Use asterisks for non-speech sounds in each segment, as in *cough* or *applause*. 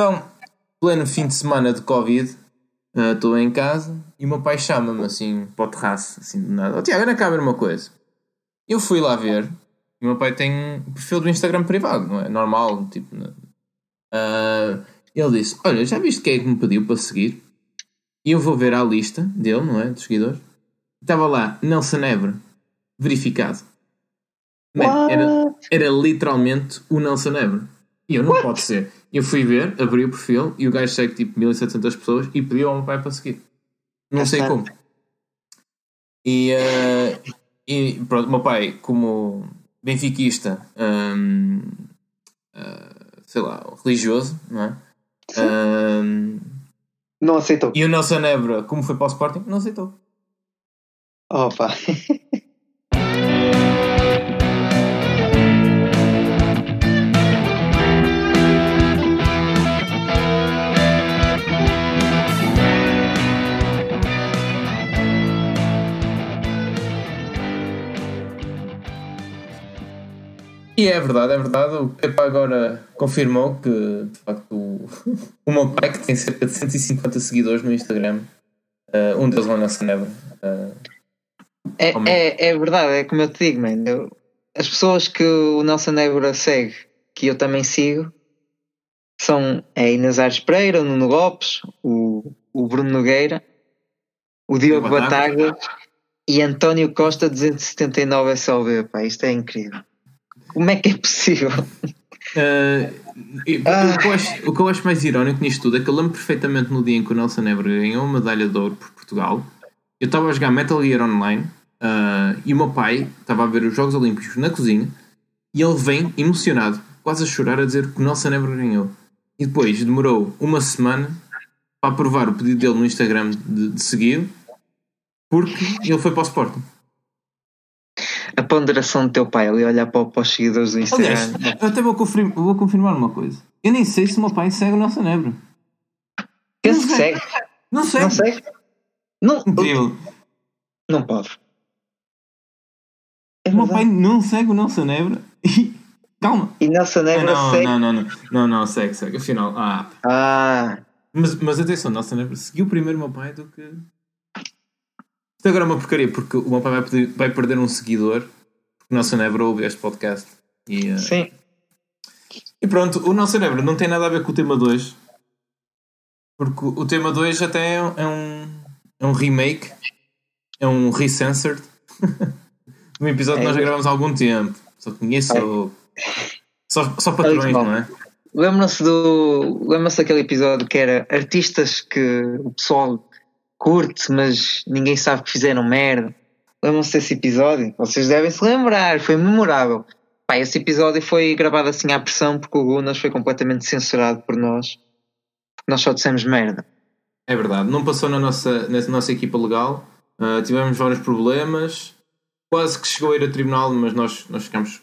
Então, pleno fim de semana de Covid, estou em casa e o meu pai chama-me assim para o terraço, assim do nada. Oh, Tiago, anda cá ver uma coisa. Eu fui lá ver e o meu pai tem um perfil do Instagram privado, não é? Normal, tipo. Ah, ele disse: Olha, já viste quem é que me pediu para seguir? E eu vou ver a lista dele, não é? Dos seguidores. Estava lá Nelson Ebre, verificado. Man, era, era literalmente o Nelson Ebre. E eu não pode ser. Eu fui ver, abri o perfil e o gajo segue tipo 1700 pessoas e pediu ao meu pai para seguir. Não sei Bastante. como. E, eh, e pronto, o meu pai, como benfiquista, hum, eh, sei lá, religioso, não é? Hum, Não aceitou. e o Nelson Ebra, como foi para o Sporting, não aceitou. Opa. *laughs* E é verdade, é verdade. O Pepa agora confirmou que, de facto, o, *laughs* o meu pai, que tem cerca de 150 seguidores no Instagram, eh, um deles é o Nelson Ebra. eh, É, é, é verdade, é como eu te digo, man. Eu- as pessoas que o Nelson Évora segue, que eu também sigo, são a Inês Aires Pereira, o Nuno Lopes, o, o Bruno Nogueira, o Diogo Bataga. Bataga e António Costa 279 SLV. Pá, isto é incrível. Como é que é possível? E- Ah. o, que acho, o que eu acho mais irónico nisto tudo é que eu lembro perfeitamente no dia em que o Nelson Ebra ganhou uma medalha de ouro por Portugal. Eu estava a jogar Metal Gear Online ah, e o meu pai estava a ver os Jogos Olímpicos na cozinha e ele vem emocionado, quase a chorar, a dizer que o Nelson Ebra ganhou. E depois demorou uma semana para aprovar o pedido dele no Instagram de, de seguir porque ele foi para o Sporting. A ponderação do teu pai ali olhar para, para os seguidores do Aliás, Instagram. eu até vou confirmar, vou confirmar uma coisa. Eu nem sei se o meu pai segue o Nelson Ebra. Penso que segue. Não sei. Não sei. Não, Incrível. não pode. É O meu pai não segue o Nelson Nebra. *laughs* E- Calma. E Nelson Ah, Évora não, segue. não, não, não, não, não, segue, segue. Afinal, ah. Ah, Mas, mas atenção, Nelson Nebra seguiu primeiro o meu pai do que. Isto agora é uma porcaria, porque o meu pai vai, vai perder um seguidor porque o Nelson Nebra ouve este podcast. E, ah, sim. e pronto, o Nelson Nebra não tem nada a ver com o tema 2. Porque o tema 2 até é um, é um, é um remake, é um recensored *laughs* um episódio que nós já gravamos há algum tempo. Só conheço. Só, só patrões, não é? Lembram-se do. Lembram-se daquele episódio que era artistas que o pessoal curte, mas ninguém sabe que fizeram merda. Lembram-se desse episódio? Vocês devem se lembrar, foi memorável. Pá, esse episódio foi gravado assim à pressão porque o Gunas foi completamente censurado por nós. Nós só dissemos merda. É verdade, não passou na nossa, na nossa equipa legal. Uh, tivemos vários problemas. Quase que chegou a ir a tribunal, mas nós, nós ficamos.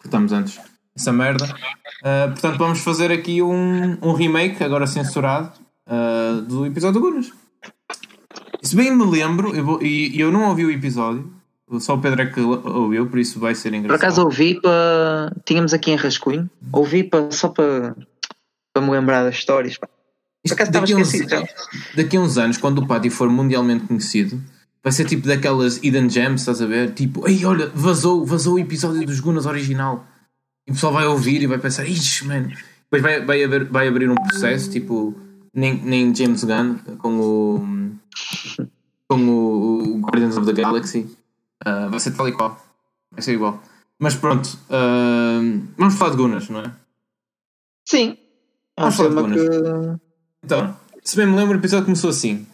cortamos antes essa merda. Uh, portanto, vamos fazer aqui um, um remake, agora censurado, uh, do episódio do Gunas. Se bem me lembro, eu vou- e eu não ouvi o episódio, só o Pedro é que ouviu, por isso vai ser Por engraçado. acaso ouvi para. Tínhamos aqui em Rascunho, ouvi para só para, para me lembrar das histórias. pá. Por Isto daqui, a uns, daqui a uns anos, quando o Pátio for mundialmente conhecido, vai ser tipo daquelas hidden gems, estás a ver? Tipo, ei, olha, vazou, vazou o episódio dos Gunas original. E o pessoal vai ouvir e vai pensar, ixi, mano. Depois vai, vai, haver, vai abrir um processo, tipo, nem, nem James Gunn com o. com o, o Guardians of the Galaxy. Ah, vai ser tal e qual. Vai ser igual. Mas pronto, ah, vamos falar de Gunas, não é? Sim. Vamos falar de Gunas. que. Então, se bem me lembro, o episódio começou assim: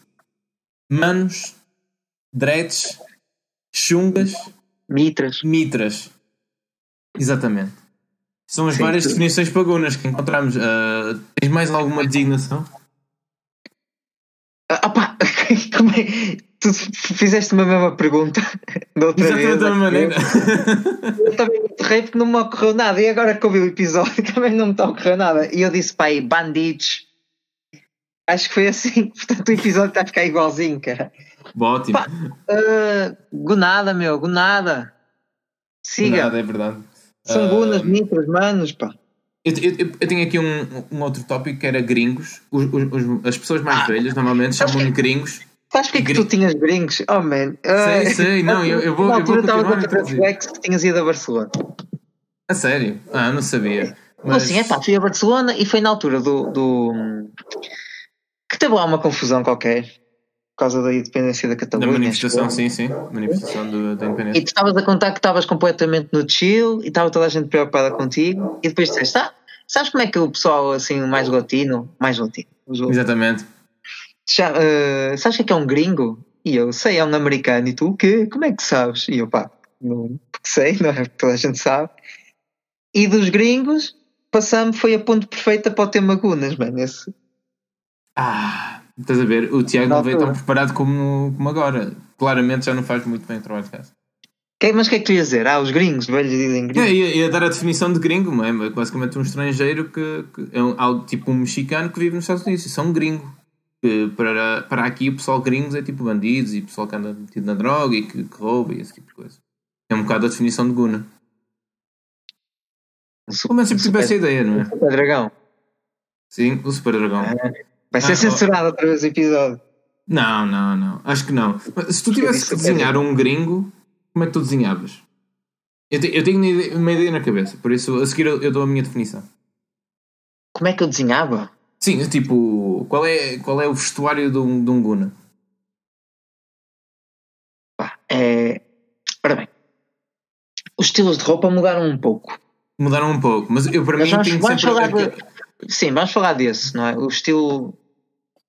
Manos, dreads, chungas, Mitras. mitras. Exatamente. São as Sim, várias sim. definições pagonas que encontramos. Ah, tens mais alguma designação? Ah, pá, é? Tu fizeste-me a mesma pergunta *laughs* da outra Exatamente vez. da mesma maneira. *laughs* Eu também me aterrei porque não me ocorreu nada. E agora que ouvi o episódio *laughs* também não me está a ocorrer nada. E eu disse, pai, bandidos. Acho que foi assim. Portanto, o episódio está a ficar igualzinho, cara. Ótimo. Pá, Uh, gunada, meu, gunada. Siga. Nada, é verdade. São Ah, gunas, mitras, manos, pá. Eu, eu, eu tenho aqui um, um outro tópico que era gringos. Os, os, as pessoas mais Ah, velhas normalmente chamam-lhe gringos. Sabes porque é que tu tinhas gringos? Oh man. Sei, sei, não, eu- eu vou- Na altura estava a. Flex que tinhas ido a Barcelona. A sério? Ah, não sabia. Mas... Assim, é pá, fui a Barcelona e foi na altura do. do... que teve lá uma confusão qualquer por causa da independência da Da Catalunha. manifestação, acho eu. sim, sim. Manifestação do, da E independência. tu estavas a contar que estavas completamente no chill e estava toda a gente preocupada contigo e depois disseste, ah, sabes como é que o pessoal assim mais latino, mais latino, Exatamente. Já, eh, sabes o que é que é um gringo? E eu sei, é um americano e tu o quê? Como é que sabes? E eu pá, não, porque sei, não é? Porque toda a gente sabe. E dos gringos, passamos, foi a ponte perfeita para o tema Gunas, mano. Esse, Ah, estás a ver? O Tiago não veio tão preparado como, como agora. Claramente já não faz muito bem o trabalho de casa. Que- mas o que é que tu ias dizer? Ah, os gringos, velhos dizem É, gringos. ia, ia dar a definição de gringo, é? Basicamente um estrangeiro que, que é um, tipo um mexicano que vive nos Estados Unidos. Isso é um gringo. Que para, para aqui o pessoal gringos é tipo bandidos e pessoal que anda metido na droga e que, que rouba e esse tipo de coisa. É um bocado a definição de Guna. Pelo menos sempre tive essa ideia, não é? super dragão. Sim, o Super Dragão. Vai ser Ah, censurado outra vez o episódio. Não, não, não. Acho que não. Mas Se tu tivesses que desenhar um gringo, como é que tu desenhavas? Eu, te- eu tenho uma ideia, uma ideia na cabeça, por isso a seguir eu, eu dou a minha definição. Como é que eu desenhava? Sim, tipo, qual é, qual é o vestuário de um, de um Guna? É... Ora bem, os estilos de roupa mudaram um pouco. Mudaram um pouco, mas eu para Mas mim vamos, tenho vamos sempre. falar de... Sim, vamos falar desse, não é? O estilo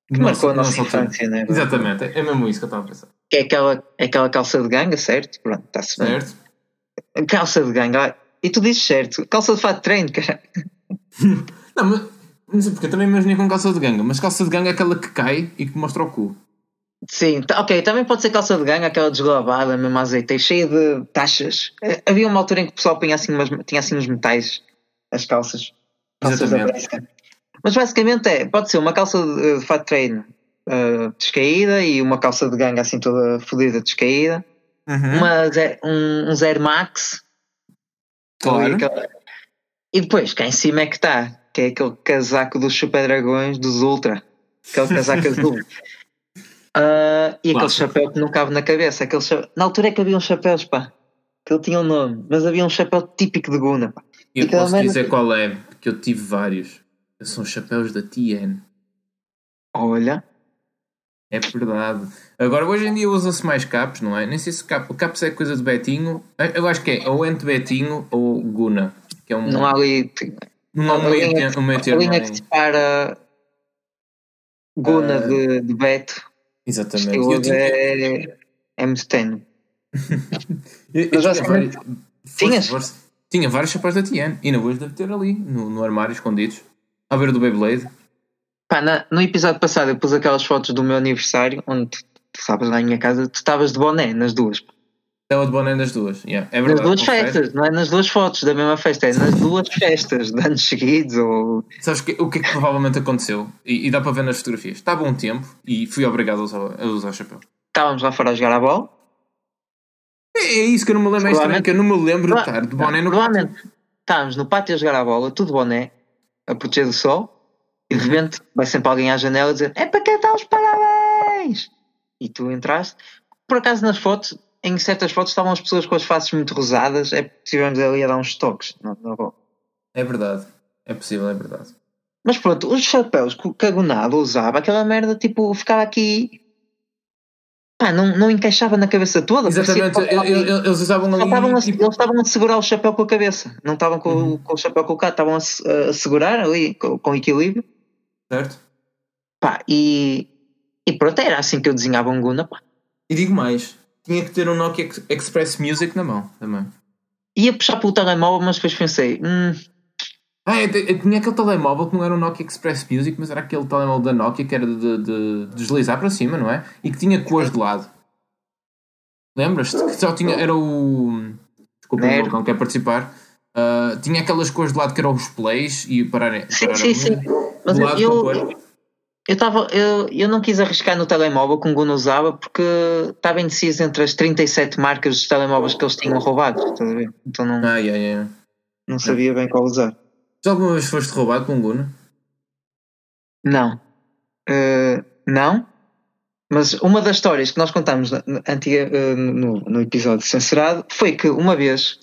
que Nossa- marcou a nossa nossa infância, né? Exatamente, é mesmo isso que eu estava a pensar. Que é aquela, é aquela calça de ganga, certo? Pronto, está-se bem. Certo? Calça de ganga, e tu dizes certo, calça de fato de treino, cara. *laughs* Não, mas não sei porque eu também imaginei com calça de ganga, mas calça de ganga é aquela que cai e que mostra o cu. Sim, ok, também pode ser calça de ganga, aquela deslavada, mesmo azeite, cheia de taxas. Eh, Havia uma altura em que o pessoal punha assim, umas, tinha assim uns metais, as calças. Mas basicamente é, pode ser uma calça de, de fato de treino eh, descaída e uma calça de ganga assim toda fodida descaída. Uhum. Uma, ze- um, um Zero Max. Claro. E, aquela- e depois, cá em cima é que está, que é aquele casaco dos Super Dragões, dos Ultra. Aquele casaco azul. *laughs* Ah, e aquele Clássico. chapéu que não cabe na cabeça. Aquele cha- Na altura é que havia uns chapéus, pá. Que ele tinha um nome, mas havia um chapéu típico de Guna, pá. Eu posso merda- dizer qual é, porque eu tive vários. São chapéus da TN. Olha, É verdade. Agora, hoje em dia usa-se mais capos, não é? Nem sei se cap, capos é coisa de Betinho. Eu acho que é ou entre Betinho ou Guna. Que é um, não há ali. Não há um a meio linha- termo. Termo linha que separa Guna Ah, de, de Beto. Exatamente. Eu tinha, é, é muito tenue. *laughs* eu- eu Mas tinha vários- Tinhas? força. Tinha vários chapéus da TN. E não hoje deve ter ali, no, no armário, escondidos. À beira do Beyblade. Pá, na- no episódio passado eu pus aquelas fotos do meu aniversário, onde tu, tu sabes lá em minha casa, tu estavas de boné nas duas. Estava de boné nas duas. Yeah. É Nas verdade. duas confere. festas, não é nas duas fotos da mesma festa, é nas duas festas de anos seguidos. Ou... Sabes que- o que é que provavelmente aconteceu? E, e dá para ver nas fotografias. Estava um tempo e fui obrigado a usar, a usar o chapéu. Estávamos lá fora a jogar a bola. É, é isso que eu não me lembro. É estranho que eu não me lembro de estar de boné no Provavelmente estávamos no pátio a jogar a bola, tudo boné, a proteger do sol, e de repente vai sempre alguém à janela dizer: É para quem está os parabéns! E tu entraste. Por acaso nas fotos, em certas fotos estavam as pessoas com as faces muito rosadas, é estivemos ali a dar uns toques na bola. É verdade. É possível, é verdade. Mas pronto, os chapéus que o Cagonado usava, aquela merda, tipo, ficava aqui. Pá, não, não encaixava na cabeça toda. Exatamente. parecia que eu- eu- eu- Eles usavam Só estavam ali. a, tipo, eles estavam a segurar o chapéu com a cabeça, não estavam com, Uhum. o- com o chapéu colocado, estavam a, a segurar ali com, com equilíbrio. certo? Pá, e, e pronto, era assim que eu desenhava um Guna. Pá. E digo mais. Tinha que ter um Nokia Ex- Express Music na mão também. Ia puxar pelo telemóvel, mas depois pensei, hum, Ah, eu, eu tinha aquele telemóvel que não era um Nokia Express Music, mas era aquele telemóvel da Nokia que era de, de- de deslizar para cima, não é? E que tinha cores de lado. Lembras-te? Que só tinha. Era o. Desculpa, o Nerd. Vulcão quer participar. Ah, tinha aquelas cores de lado que eram os plays e parar. sim, parar sim, sim. Mas eu, eu, tava, eu, eu não quis arriscar no telemóvel que um Guna usava porque estava indeciso entre as 37 marcas dos telemóveis que eles tinham roubado. Estás a ver? Então não, Ah, yeah, yeah. não sabia bem qual usar. Já alguma vez foste roubado com um Guna? Não. Uh, não. Mas uma das histórias que nós contamos antiga, uh, no, no episódio censurado foi que uma vez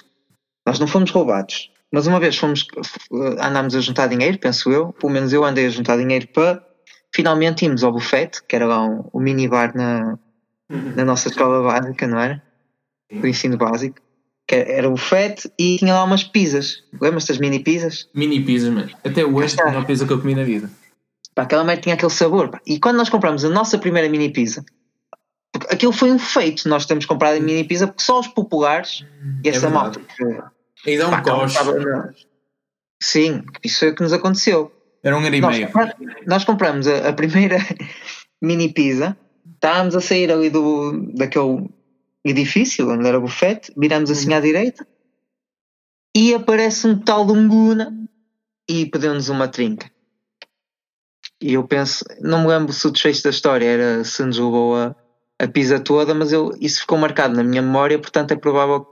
nós não fomos roubados, mas uma vez fomos uh, andámos a juntar dinheiro, penso eu, pelo menos eu andei a juntar dinheiro para finalmente irmos ao buffet, que era lá um, um minibar na, na nossa escola básica, não era? Do ensino básico. Que era o buffet e tinha lá umas pizzas. Lembras-te das mini pizzas? Mini pizzas, mano. Até hoje é a melhor pizza que eu comi na vida. Pá, aquela merda tinha aquele sabor. Pá. E quando nós compramos a nossa primeira mini pizza, aquilo foi um feito. Nós temos comprado a mini pizza porque só os populares e essa é malta. E dá um coche. Sim, isso foi o que nos aconteceu. Era um ano e meio. Nós compramos a, a primeira *laughs* mini pizza, estávamos a sair ali do, daquele edifício onde era o bufete, viramos assim à direita e aparece um tal de um Guna e pediu-nos uma trinca. E eu penso, não me lembro se o desfecho da história era se nos roubou a, a pizza toda, mas eu, isso ficou marcado na minha memória, portanto é provável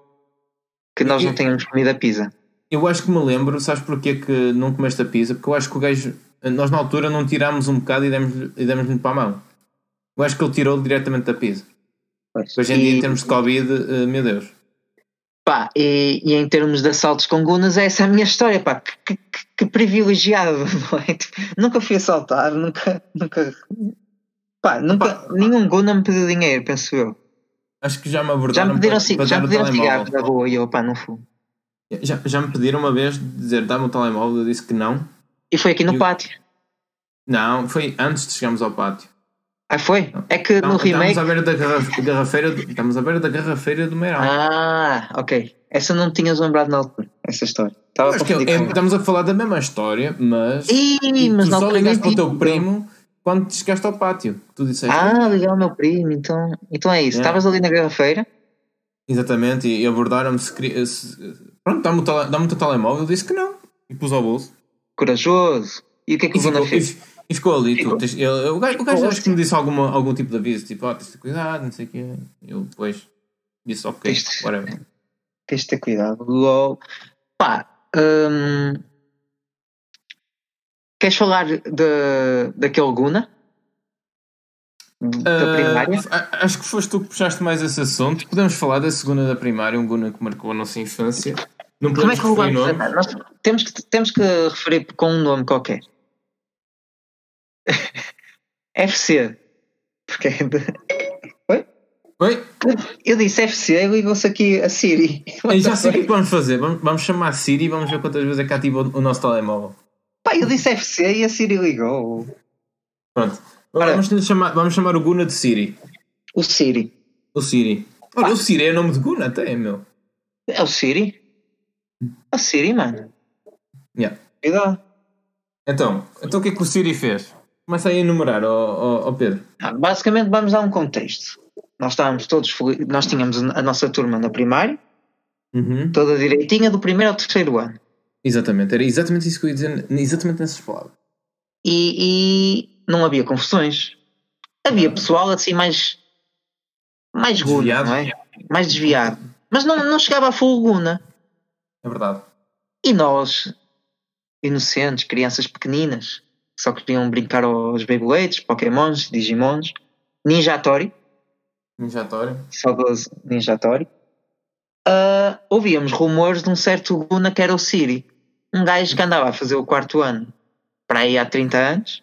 que nós não tenhamos comido a pizza. Eu acho que me lembro, sabes porquê que não comeste a pizza? Porque eu acho que o gajo, nós na altura não tirámos um bocado e demos-lhe demos para a mão. Eu acho que ele tirou diretamente da pizza. Pois. Hoje em e... dia, em termos de Covid, uh, meu Deus. Pá, e, e, em termos de assaltos com gunas, essa é a minha história, pá, que, que, que privilegiado, *laughs* não é? Tipo, nunca fui assaltado, nunca, nunca, pá, nunca, pá, nenhum guna me pediu dinheiro, penso eu. Acho que já me abordaram Já me pediram, para, para já me pediram cigarros na rua e eu, pá, não fui. Já, já me pediram uma vez dizer dá-me o telemóvel, eu disse que não. E foi aqui no pátio? Não, foi antes de chegarmos ao pátio. Ah, foi? É que no remake. Estamos à beira da garrafeira, estamos à beira da garrafeira do Meirão. Ah, ok. Essa não tinhas lembrado na altura, essa história. Estava que é, estamos a falar da mesma história, mas. Ih, mas tu não só ligaste para o teu primo quando chegaste ao pátio. Tu disseste. Ah, ligar ao meu primo, então, então é isso. Estavas ali na garrafeira. Exatamente, e abordaram-me se, se, Pronto, dá-me o, tele, dá o teu telemóvel, disse que não. E pus ao bolso. Corajoso. E o que é que o Bruno fez? E ficou ali, tu, tens, ele, o gajo, o gajo acho que me disse alguma, algum tipo de aviso, tipo, ó, oh, tens de ter cuidado, não sei o quê. Eu depois disse, ok, tens, whatever. Tens de ter cuidado. LOL. Pá, hum, queres falar de, daquele Guna? Da uh, primária? Acho que foste tu que puxaste mais esse assunto. Podemos falar da segunda da primária, um Guna que marcou a nossa infância. Não Como é que vamos Nós temos que, temos que referir com um nome qualquer. *laughs* FC. Porque é de... Oi? Oi? Eu disse FC e ligou-se aqui a Siri. Eu já sei o que é vamos fazer. Vamos, vamos chamar a Siri e vamos ver quantas vezes é que ativa o, o nosso telemóvel. Pá, eu disse FC e a Siri ligou. Pronto. Ora, vamos, chamar, vamos chamar o Guna de Siri. O Siri. O Siri. Olha, o Siri é nome de Guna até, meu. É o Siri? O Siri, mano. Yeah. Cuidado. Então, então o que é que o Siri fez? Começa a enumerar, ó, Pedro. Ah, basicamente vamos dar um contexto. Nós estávamos todos nós tínhamos a nossa turma na primária, uhum. toda direitinha do primeiro ao terceiro ano. Exatamente, era exatamente isso que eu ia dizer, exatamente nessas palavras. E, e não havia confusões. Havia pessoal assim mais mais guna, não é? Mais desviado. Mas não, não chegava a full guna. É verdade. E nós, inocentes, crianças pequeninas, só queriam brincar aos Beyblades, Pokémons, Digimons, Ninjatori. Ninjatori. Saudoso Ninjatori. Uh, ouvíamos rumores de um certo Guna que era o Siri. Um gajo que andava a fazer o quarto ano para aí há 30 anos.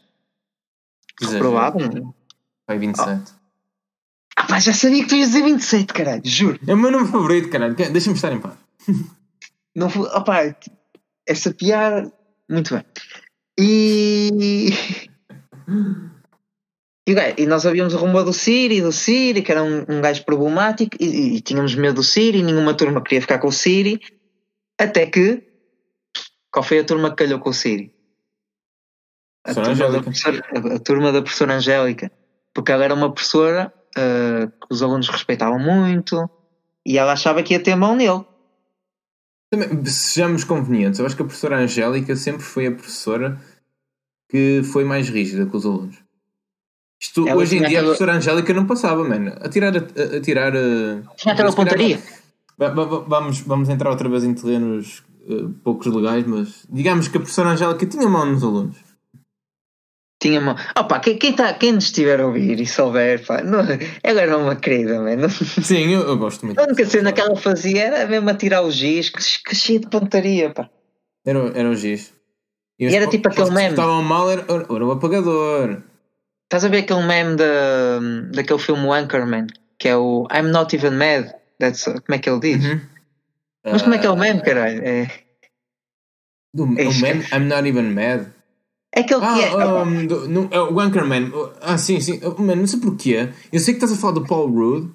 Reprobado. Vai 27. Oh. Ah, pá, já sabia que tu ias dizer 27, caralho, juro. É o meu nome favorito, caralho. Deixa-me estar em paz. *laughs* Não, opá, essa piada. Muito bem. E. E, e nós ouvíamos o rumor do Siri, do Siri, que era um, um gajo problemático, e, e, tínhamos medo do Siri, e nenhuma turma queria ficar com o Siri, até que. Qual foi a turma que calhou com o Siri? A, turma da, a, a turma da, professora Angélica. Porque ela era uma professora uh, que os alunos respeitavam muito, e ela achava que ia ter mão nele. Também, sejamos convenientes, eu acho que a professora Angélica sempre foi a professora que foi mais rígida com os alunos. Isto, hoje em dia a professora Angélica não passava, mano. A tirar. A, a tirar Tinha aquela pontaria. Vamos, vamos entrar outra vez em terrenos uh, poucos legais, mas digamos que a professora Angélica tinha mão nos alunos. Tinha mão. Opa, quem, quem, tá, quem nos estiver a ouvir e souber, pá, não, ela era uma querida, mano. Sim, eu, eu gosto muito. A única cena que ela fazia era mesmo a tirar o giz, que, que cheio de pontaria, pá. Era, era o giz. E, e era tipo aquele meme. estavam mal, era, era o apagador. Estás a ver aquele meme da, daquele filme Anchorman, que é o I'm not even mad. That's, como é que ele diz? Uhum. Mas como é que é o meme, caralho? É... Do, é o meme I'm not even mad. É aquele ah, que é. Um, do, no, uh, o Anchorman. Ah, sim, sim. Mano, não sei porquê. Eu sei que estás a falar do Paul Rudd,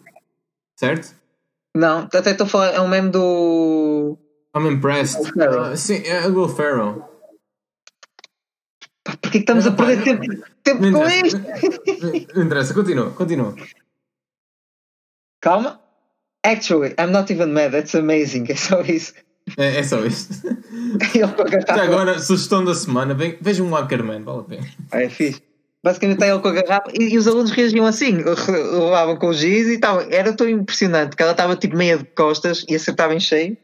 certo? Não, até estou a falar. É um meme do. I'm impressed. Uh, sim, é o Will Ferrell. Por que estamos a perder tempo, tempo com isto? Não interessa, continua, continua. Calma. Actually, I'm not even mad, that's amazing. *laughs* É só isso. É, é só isso. *laughs* Já agora, sugestão da semana, veja um Ackerman, vale a pena. É fixe. Basicamente está ele com a garrafa e, e, os alunos reagiam assim, levavam com o giz e tal. Era tão impressionante que ela estava tipo meia de costas e acertava em cheio,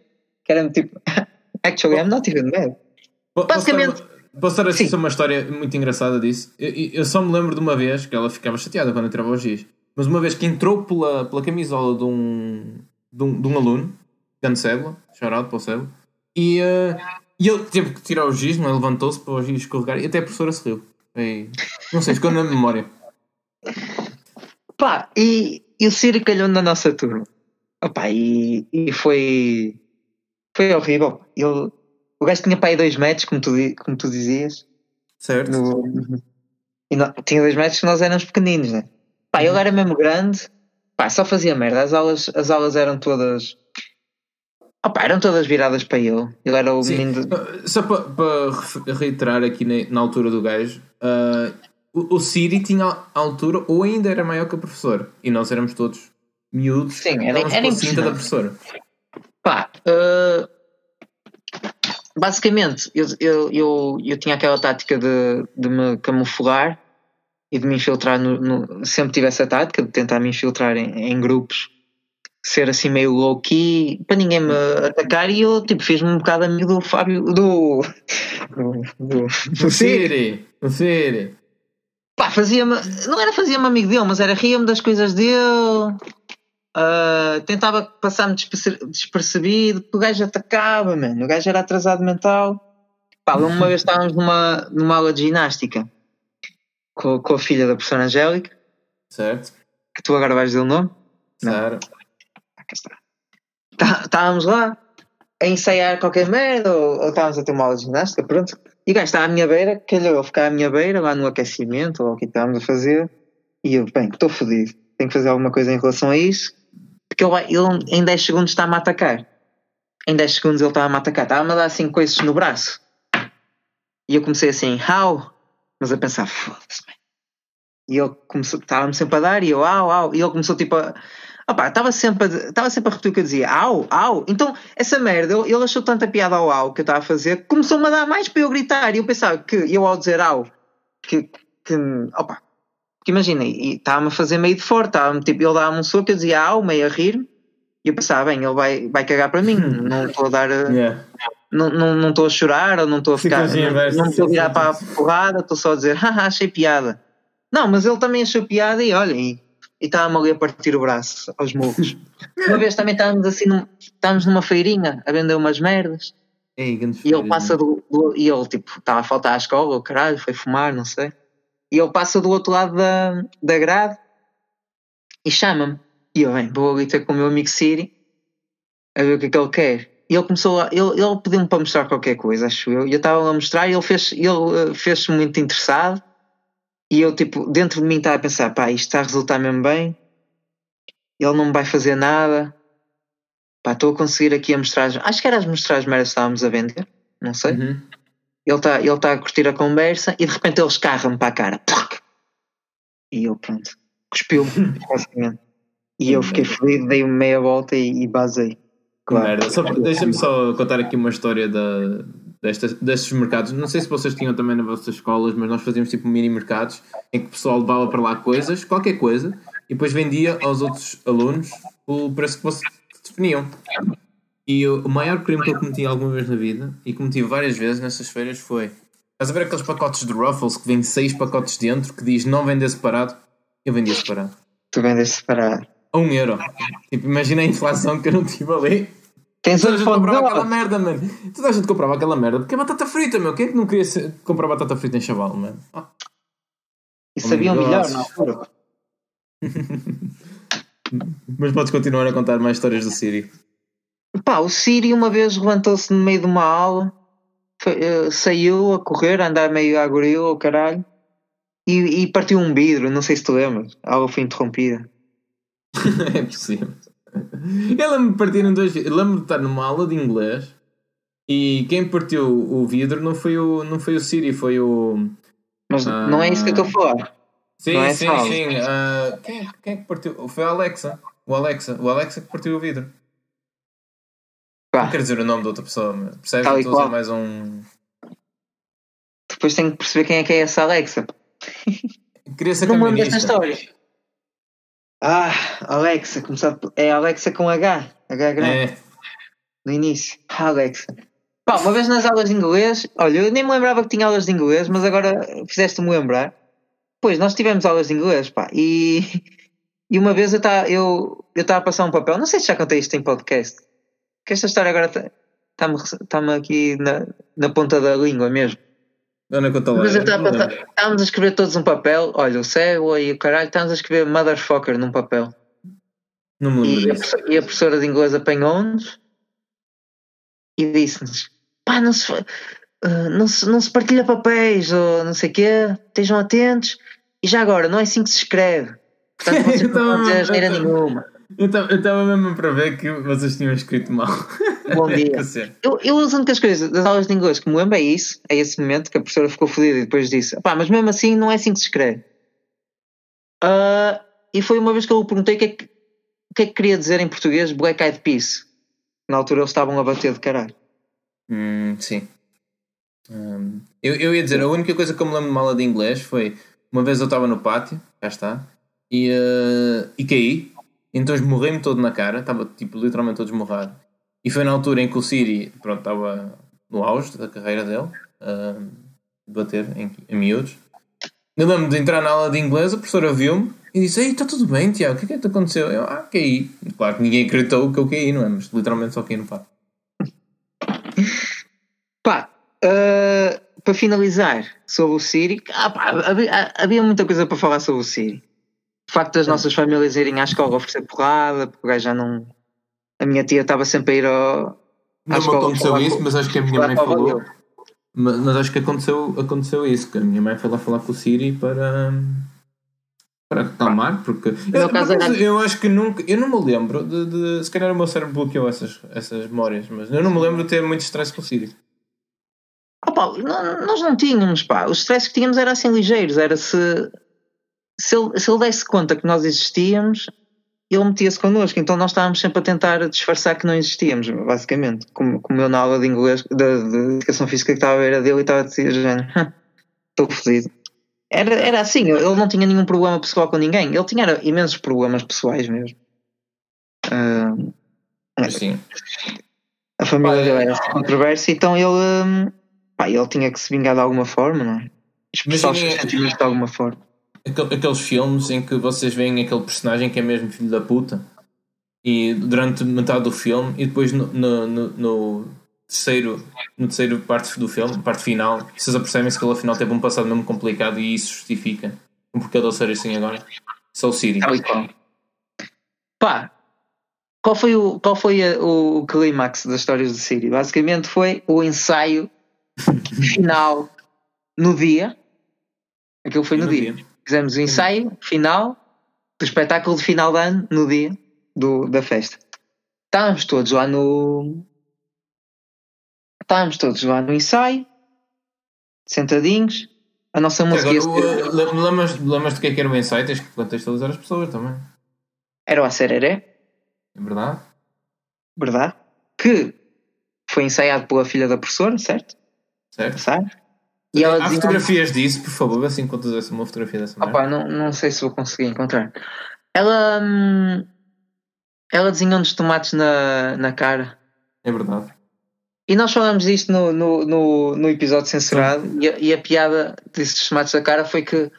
que era tipo, *laughs* actually, I'm not even mad. Basicamente. Posso dar assim uma história muito engraçada disso? Eu, eu, só me lembro de uma vez que ela ficava chateada quando entrava ao giz, mas uma vez que entrou pela, pela camisola de um, de um, de um aluno, grande cédula, chorado para o e, uh, e ele teve que tirar o giz, não é? levantou-se para o giz escorregar e até a professora se riu. E, não sei, ficou na memória. Pá, e, e o Ciro calhou na nossa turma. Opa, e, e foi, foi horrível. Ele o gajo tinha para aí 2 metros, como tu, como tu dizias. Certo. No, e não, tinha 2 metros que nós éramos pequeninos, né? Pá, uhum. ele era mesmo grande, pá, só fazia merda. As aulas, as aulas eram todas. Opa, eram todas viradas para ele. Ele era o Sim. menino. De... Só para, para reiterar aqui na, na, altura do gajo, uh, o, o Siri tinha a altura ou ainda era maior que o professor. E nós éramos todos miúdos. Sim, era, era impressionante. da professora. Pá, uh, basicamente, eu, eu, eu, eu, tinha aquela tática de, de me camuflar e de me infiltrar no, no, sempre tive essa tática de tentar me infiltrar em, em grupos ser assim meio low key para ninguém me atacar e eu tipo fiz-me um bocado amigo do Fábio do do, do, do Siri do Siri pá fazia-me não era fazia-me amigo dele mas era ria-me das coisas dele Uh, tentava passar-me despercebido, o gajo atacava, mano. O gajo era atrasado mental. Pá, uma vez estávamos numa, numa aula de ginástica com, com a filha da professora Angélica. Certo. Que tu agora vais dizer o nome? Certo. Ah, está. Tá, estávamos lá a ensaiar qualquer merda, ou, ou, estávamos a ter uma aula de ginástica, pronto. E o gajo está à minha beira, calhou ficar à minha beira, lá no aquecimento, ou o que estávamos a fazer. E eu, bem, estou fodido, tenho que fazer alguma coisa em relação a isso porque ele, ele em 10 segundos está-me a atacar. Em 10 segundos ele estava-me a atacar. Estava-me a dar assim coisas no braço. E eu comecei assim, how? Mas a pensar, foda-se, E ele começou, estava-me sempre a dar e eu, au, au. E ele começou tipo a. Opa, estava sempre, a, estava sempre a repetir o que eu dizia, au, au. Então, essa merda, ele achou tanta piada ao au que eu estava a fazer, começou-me a dar mais para eu gritar. E eu pensava que eu ao dizer au, que, que opa, porque imagina, estava-me a fazer meio de forte, tipo, ele dava-me um soco, eu dizia au, meio a rir, e eu pensava, bem, ele vai, vai cagar para mim, *laughs* não estou a dar. Yeah. Não estou não, não a chorar, ou não estou a ficar. Assim, não estou a virar para a porrada, estou só a dizer, haha, achei piada. Não, mas ele também achou piada e olha, e estava-me ali a partir o braço aos murros. *laughs* Uma vez também estávamos assim, num, estávamos numa feirinha a vender umas merdas. E ele passa do, do, E ele, tipo, estava a faltar à escola, caralho, foi fumar, não sei. E ele passa do outro lado da, da grade e chama-me. E eu, bem, vou ali ter com o meu amigo Siri a ver o que é que ele quer. E ele começou a. Ele, ele pediu-me para mostrar qualquer coisa, acho eu. E eu estava a mostrar e ele fez-se ele eh, fez muito interessado. E eu, tipo, dentro de mim estava a pensar: pá, isto está a resultar mesmo bem. Ele não me vai fazer nada. Pá, estou a conseguir aqui a mostrar. Acho que era as mostragens meras que estávamos a vender. Não sei. Uhum ele está ele tá a curtir a conversa e de repente ele escarra-me para a cara. E eu, pronto, cuspiu-me, *laughs* basicamente. E eu fiquei feliz, dei-me meia volta e, e basei. Claro. Deixa-me só contar aqui uma história da, destas, destes mercados. Não sei se vocês tinham também nas vossas escolas, mas nós fazíamos tipo mini mercados em que o pessoal levava para lá coisas, qualquer coisa, e depois vendia aos outros alunos o preço que vocês definiam. E o maior crime que eu cometi alguma vez na vida, e cometi várias vezes nessas feiras, foi. Estás a ver aqueles pacotes de Ruffles que vêm seis pacotes dentro que diz não vender separado? Eu vendia separado. Tu vendes separado. A um euro. Tipo, imagina a inflação que eu não tive ali. Tens Toda a gente comprava aquela merda, mano. Toda a gente comprava aquela merda porque é batata frita, meu. Quem é que não queria ser- comprar batata frita em chaval, mano? Ah. E sabiam melhor, na altura. *laughs* Mas podes continuar a contar mais histórias do Siri. Pá, o Siri uma vez levantou-se no meio de uma aula, foi- eh, saiu a correr, a andar meio à gorila, o caralho, e, e partiu um vidro, não sei se te lembras. A aula foi interrompida. *laughs* é possível. *laughs* Eu lembro-me de partir em dois. Eu lembro de estar numa aula de inglês e quem partiu o vidro não foi o, não foi o Siri, foi o. Mas Ah. não é isso que eu estou a falar. Sim, é sim, sim. ah, quem, é- quem é que partiu? Foi a Alexa. O Alexa. O Alexa que partiu o vidro. Pá, Não quero dizer o nome da outra pessoa, percebes? Estou a usar mais um. depois tenho que perceber quem é que é essa Alexa. Queria ser Não me lembro desta história. Ah, Alexa, começado por- é Alexa com H, H grande. É. no início. Alexa. Pá, uma vez nas aulas de inglês, olha, eu nem me lembrava que tinha aulas de inglês, mas agora fizeste-me lembrar. Pois, nós tivemos aulas de inglês, pá, e, *laughs* e uma vez eu estava eu, estava a passar um papel, não sei se já contei isto em podcast, que esta história agora está-me está aqui na, na ponta da língua mesmo. Dona conta lá. Mas eu estava a estávamos a escrever todos um papel, olha, o cego e o caralho, estávamos a escrever motherfucker num papel. Não me lembro E a, disso. professora- e a professora de inglês apanhou-nos e disse-nos: pá, não se, ah, não, se, não se partilha papéis ou não sei o quê, estejam atentos. E já agora, não é assim que se escreve. Portanto, vocês *laughs* não vão dizer asneira nenhuma. Eu estava mesmo para ver que vocês tinham escrito mal. Bom *laughs* dia. Eu, eu as únicas coisas das aulas de inglês que me lembro é isso, é esse momento que a professora ficou fodida e depois disse: pá, mas mesmo assim não é assim que se escreve. Ah, e foi uma vez que eu lhe perguntei o que, é que, que é que queria dizer em português Black Eyed Peas. Na altura eles estavam a bater de caralho. Hum, sim. Hum, eu, eu ia dizer, a única coisa que eu me lembro de mala de inglês foi uma vez eu estava no pátio, cá está, e, eh, e caí, então esmorrei-me todo na cara, estava tipo literalmente todo esmorrado. E foi na altura em que o Siri pronto, estava no auge da carreira dele, ah, de bater em, em miúdos. Eu lembro de entrar na aula de inglês, a professora viu-me e disse: Ei, está tudo bem, Tiago, o que é que te aconteceu? Eu, ah, caí. Claro que ninguém acreditou que eu caí, não é? Mas literalmente só caí no pátio. Pá, ah, para finalizar sobre o Siri, ah, pá, havia, havia muita coisa para falar sobre o Siri. O facto das nossas famílias irem à escola oferecer porrada, porque o gajo já não. A minha tia estava sempre a ir ao. Não me aconteceu isso, com- mas acho que a minha mãe falou. Mas, mas acho que aconteceu, aconteceu isso, que a minha mãe foi lá falar com o Siri para. para acalmar, porque. Eu, caso era- eu acho que nunca. Eu não me lembro de, de- Se calhar o meu cérebro bloqueou essas, essas memórias, mas eu não me lembro de ter muito stress com o Siri. Pá, não- nós não tínhamos, pá. Os stresses que tínhamos eram assim ligeiros. Era se. Se ele, se ele desse conta que nós existíamos, ele metia-se connosco. Então nós estávamos sempre a tentar disfarçar que não existíamos, basicamente. Como, como eu na aula de inglês, da de, educação física que estava a ver a dele e estava a dizer, *laughs* estou fodido. Era, era assim, ele não tinha nenhum problema pessoal com ninguém. Ele tinha imensos problemas pessoais mesmo. Ah, Mas sim. a família dele era assim controversa, então ele, hum, pá, ele tinha que se vingar de alguma forma, não é? Expressar os sentimentos de alguma forma. Aquel- aqueles filmes em que vocês veem aquele personagem que é mesmo filho da puta e durante metade do filme e depois no, no, no- no terceiro no terceiro parte do filme, parte final, vocês apercebem-se que ele afinal teve um passado mesmo complicado e isso justifica o porquê de ele ser assim agora. Só o Siri. Qual. Pá, qual foi o, qual foi a- o, o clímax das histórias de Siri? Basicamente foi o ensaio *laughs* final no dia. Aquilo foi no, No dia. dia. Fizemos o ensaio final do espetáculo de final de ano no dia do, da festa. Estávamos todos lá no. Estávamos todos lá no ensaio, sentadinhos. A nossa música Agora, ser- lembras, lembras do que é que era o ensaio? Tens que contextualizar as pessoas também. era o Acereré, É verdade? verdade? Que foi ensaiado pela filha da professora, certo? Certo? Sabe? E ela Há dizia. fotografias disso, por favor, vê se encontras essa- uma fotografia dessa mulher. Opa, não, não sei se vou conseguir encontrar. Ela. hum, ela desenhou-nos tomates na, na cara É verdade. E nós falamos disto no, no, no, no episódio censurado e a, e a piada desses tomates da cara foi que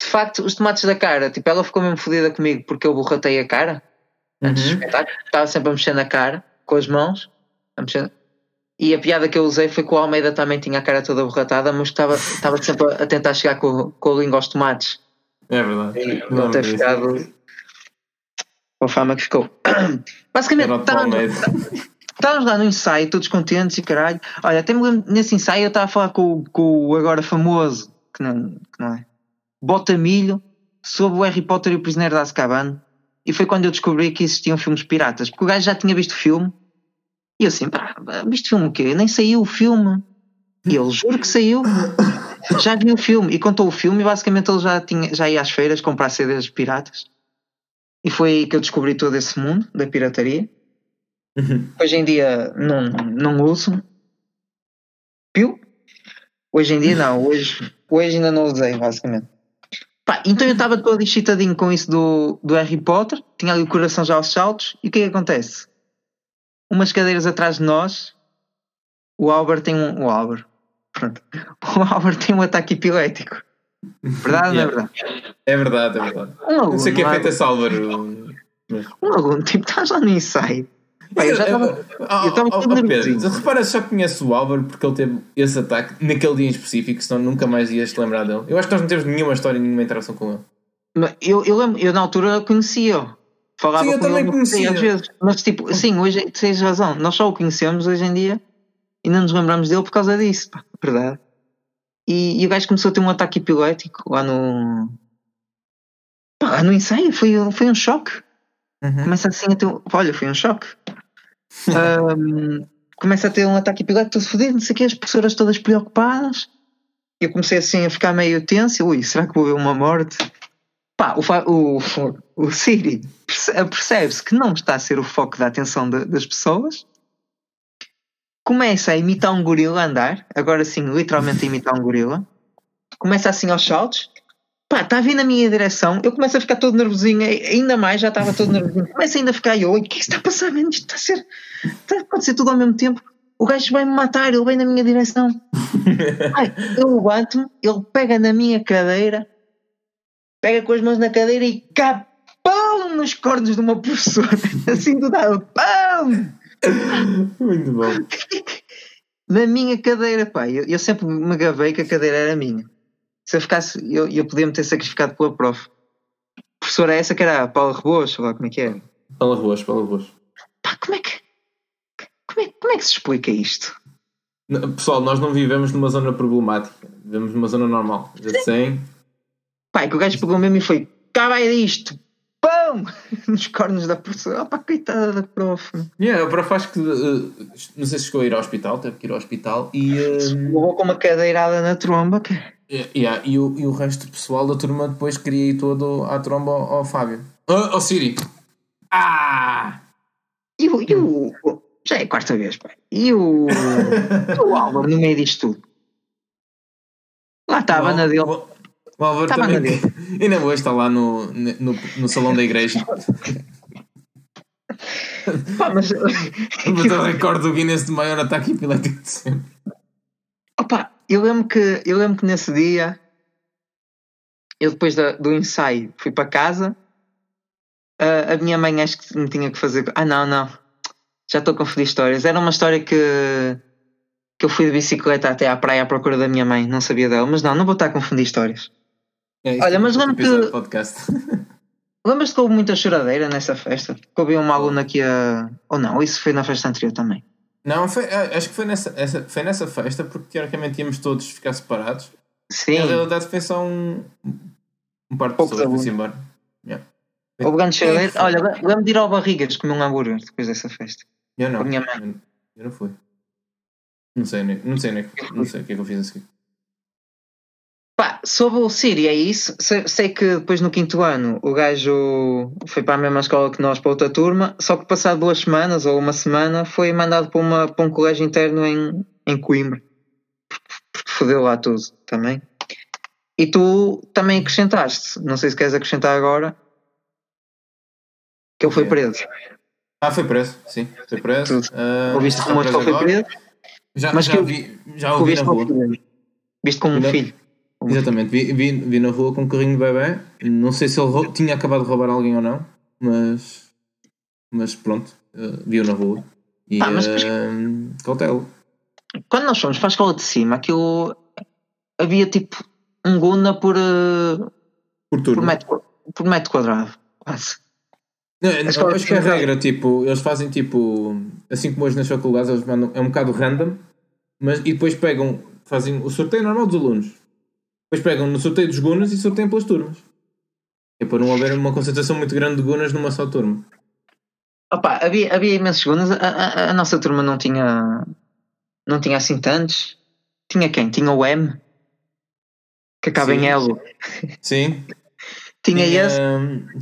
de facto os tomates da cara, tipo, ela ficou mesmo fodida comigo porque eu borratei a cara antes do Uhum. espetáculo, estava sempre a mexer na cara com as mãos a mexer. E a piada que eu usei foi que o Almeida também tinha a cara toda borratada, mas estava, estava sempre a tentar chegar com, com a língua aos tomates. É verdade. E Lembro não ter disso. ficado com a fama que ficou. *clears throat* Basicamente, estávamos, lá no ensaio, todos contentes e caralho. Olha, até me lembro, nesse ensaio eu estava a falar com, o- com o agora famoso, que não, que não é, Botamilho, sobre o Harry Potter e o Prisioneiro de Azkaban. E foi quando eu descobri que existiam filmes piratas, porque o gajo já tinha visto o filme. E eu assim, pá, viste filme o quê? Nem saiu o filme. E ele, juro que saiu. Já vi o filme. E contou o filme e basicamente ele já, tinha, já ia às feiras comprar CDs piratas. E foi aí que eu descobri todo esse mundo da pirataria. Uhum. Hoje em dia não, não uso. Piu? Hoje em dia não, hoje, hoje ainda não usei, basicamente. Pá, então eu estava todo excitadinho com isso do, do Harry Potter, tinha ali o coração já aos saltos, e o que é que acontece? Umas cadeiras atrás de nós, o Albert tem um. O Albert. Pronto. *laughs* O Albert tem um ataque epilético. Verdade ou não é verdade? É verdade, é verdade. Um aluno, Não sei o que é feito esse Álvaro. Um aluno, tipo, estás lá no ensaio. Pá, eu já estava. Oh, eu estava oh, oh. Pedro, repara, só conheço o Álvaro porque ele teve esse ataque naquele dia em específico, senão nunca mais ias te lembrar dele. Eu acho que nós não temos nenhuma história, nenhuma interação com ele. Eu, eu, lembro, eu na altura conhecia-o. Falava Sim, eu também conhecia. às vezes. Mas tipo, sim, hoje tens razão. Nós só o conhecemos hoje em dia e não nos lembramos dele por causa disso. Pá, verdade. E, e o gajo começou a ter um ataque epilético lá no. Pá, lá no ensaio. Foi, foi um choque. Começa assim a ter. um- Olha, foi um choque. *laughs* Ahm, começa a ter um ataque epilético todo fodido, não sei o que, as professoras todas preocupadas. Eu comecei assim a ficar meio tenso. Ui, será que vou ver uma morte? Pá, o, o, o Siri perce- percebe-se que não está a ser o foco da atenção da- das pessoas. Começa a imitar um gorila a andar, agora sim, literalmente a imitar um gorila. Começa assim aos saltos. Pá, está a vir na minha direção. Eu começo a ficar todo nervosinho, ainda mais, já estava todo nervosinho. Começa ainda a ficar eu, o que é que está a passar, mano? Isto está a ser. Está a acontecer tudo ao mesmo tempo. O gajo vai me matar, ele vem na minha direção. *laughs* Ai, eu levanto-me, ele pega na minha cadeira, pega com as mãos na cadeira e capão nos cornos de uma professora. *laughs* Assim do nada, pão! Muito bom. Na minha cadeira, pá. Eu, eu sempre me gavei que a cadeira era minha. Se eu ficasse, eu, eu podia me ter sacrificado pela prof. Professora essa que era a Paula Rebouças, ou lá como é que é? Fala roxo, fala roxo. Pá, como é que. Como é, como é que se explica isto? Pessoal, nós não vivemos numa zona problemática. Vivemos numa zona normal. Assim, Pá, é que o gajo pegou mesmo e foi, cá vai disto, pão! *laughs* Nos cornos da professora, oh, pá, coitada da prof. yeah, o prof acho que. eh, não sei se chegou a ir ao hospital, teve que ir ao hospital e. eh, Levou com uma cadeirada na tromba. Que... Yeah, yeah, e, o, e o resto do pessoal da turma depois queria ir todo à tromba ao, ao Fábio. Ao, ao Siri. Ah! E o, e o. Já é a quarta vez, pá. E o. *laughs* o Álvaro no meio disto tudo. Lá está a banda dele. O, Álvaro Tá também. Ainda hoje está lá no, no, no salão da igreja. Pá, mas. *laughs* *laughs* Bateu o recorde do Guinness de maior ataque epilético de sempre. Opa, eu lembro que, eu lembro que nesse dia, eu depois da- do ensaio fui para casa. a- a minha mãe acho que me tinha que fazer. Ah, não, não. Já estou a confundir histórias. Era uma história que, que eu fui de bicicleta até à praia à procura da minha mãe. Não sabia dela. Mas não, não vou estar a confundir histórias. É, Olha, é mas outro lembro que- episódio de podcast. *laughs* Lembras-te que houve muita choradeira nessa festa? Que houve uma aluna aqui a. Ou não, isso foi na festa anterior também. Não, foi, ah, acho que foi nessa, essa, foi nessa festa porque teoricamente íamos todos ficar separados. Sim, Na realidade foi só um, um par de Poucos pessoas foi-se embora. Yeah. houve grande choradeira. Foi. Olha, lembro de ir ao Barrigas comer um hambúrguer depois dessa festa. Eu não. Com a minha mãe. Eu, não fui. Não sei, não sei, nem- não sei o que é que eu fiz a seguir. Pá, sobre o Siri, é isso. Sei, sei que depois no quinto ano o gajo foi para a mesma escola que nós, para outra turma, só que passado duas semanas ou uma semana foi mandado para, uma, para um colégio interno em, em Coimbra. Porque fodeu lá tudo também. E tu também acrescentaste, não sei se queres acrescentar agora, que ele foi preso. Ah, foi preso, sim, foi preso. Uh, Ouviste rumores que ele foi preso? Já, Mas já, que vi, já ouvi na rua. filho? Viste como um filho? Exatamente, vi, vi, vi na rua com um carrinho de bebê. Não sei se ele rou- tinha acabado de roubar alguém ou não, mas, mas pronto, uh, viu na rua. E Pá, mas- uh, cautelo. Quando nós fomos para a escola de cima, aquilo havia tipo um guna por, eh, Por por, turno. metro, por metro quadrado. Quase. Não, escola acho que é a regra, tipo, eles fazem tipo, assim como hoje nas faculdades, eles mandam, é um bocado random, mas e depois pegam, fazem o sorteio normal dos alunos. Depois pegam no sorteio dos gunas e sorteiam pelas turmas. É para não haver uma concentração muito grande de gunas numa só turma. Opa, havia, havia imensos gunas. A, a- a nossa turma não tinha, não tinha assim tantos. Tinha quem? Tinha o M, que acaba Sim. em Elo. Sim. *laughs* Tinha, esse.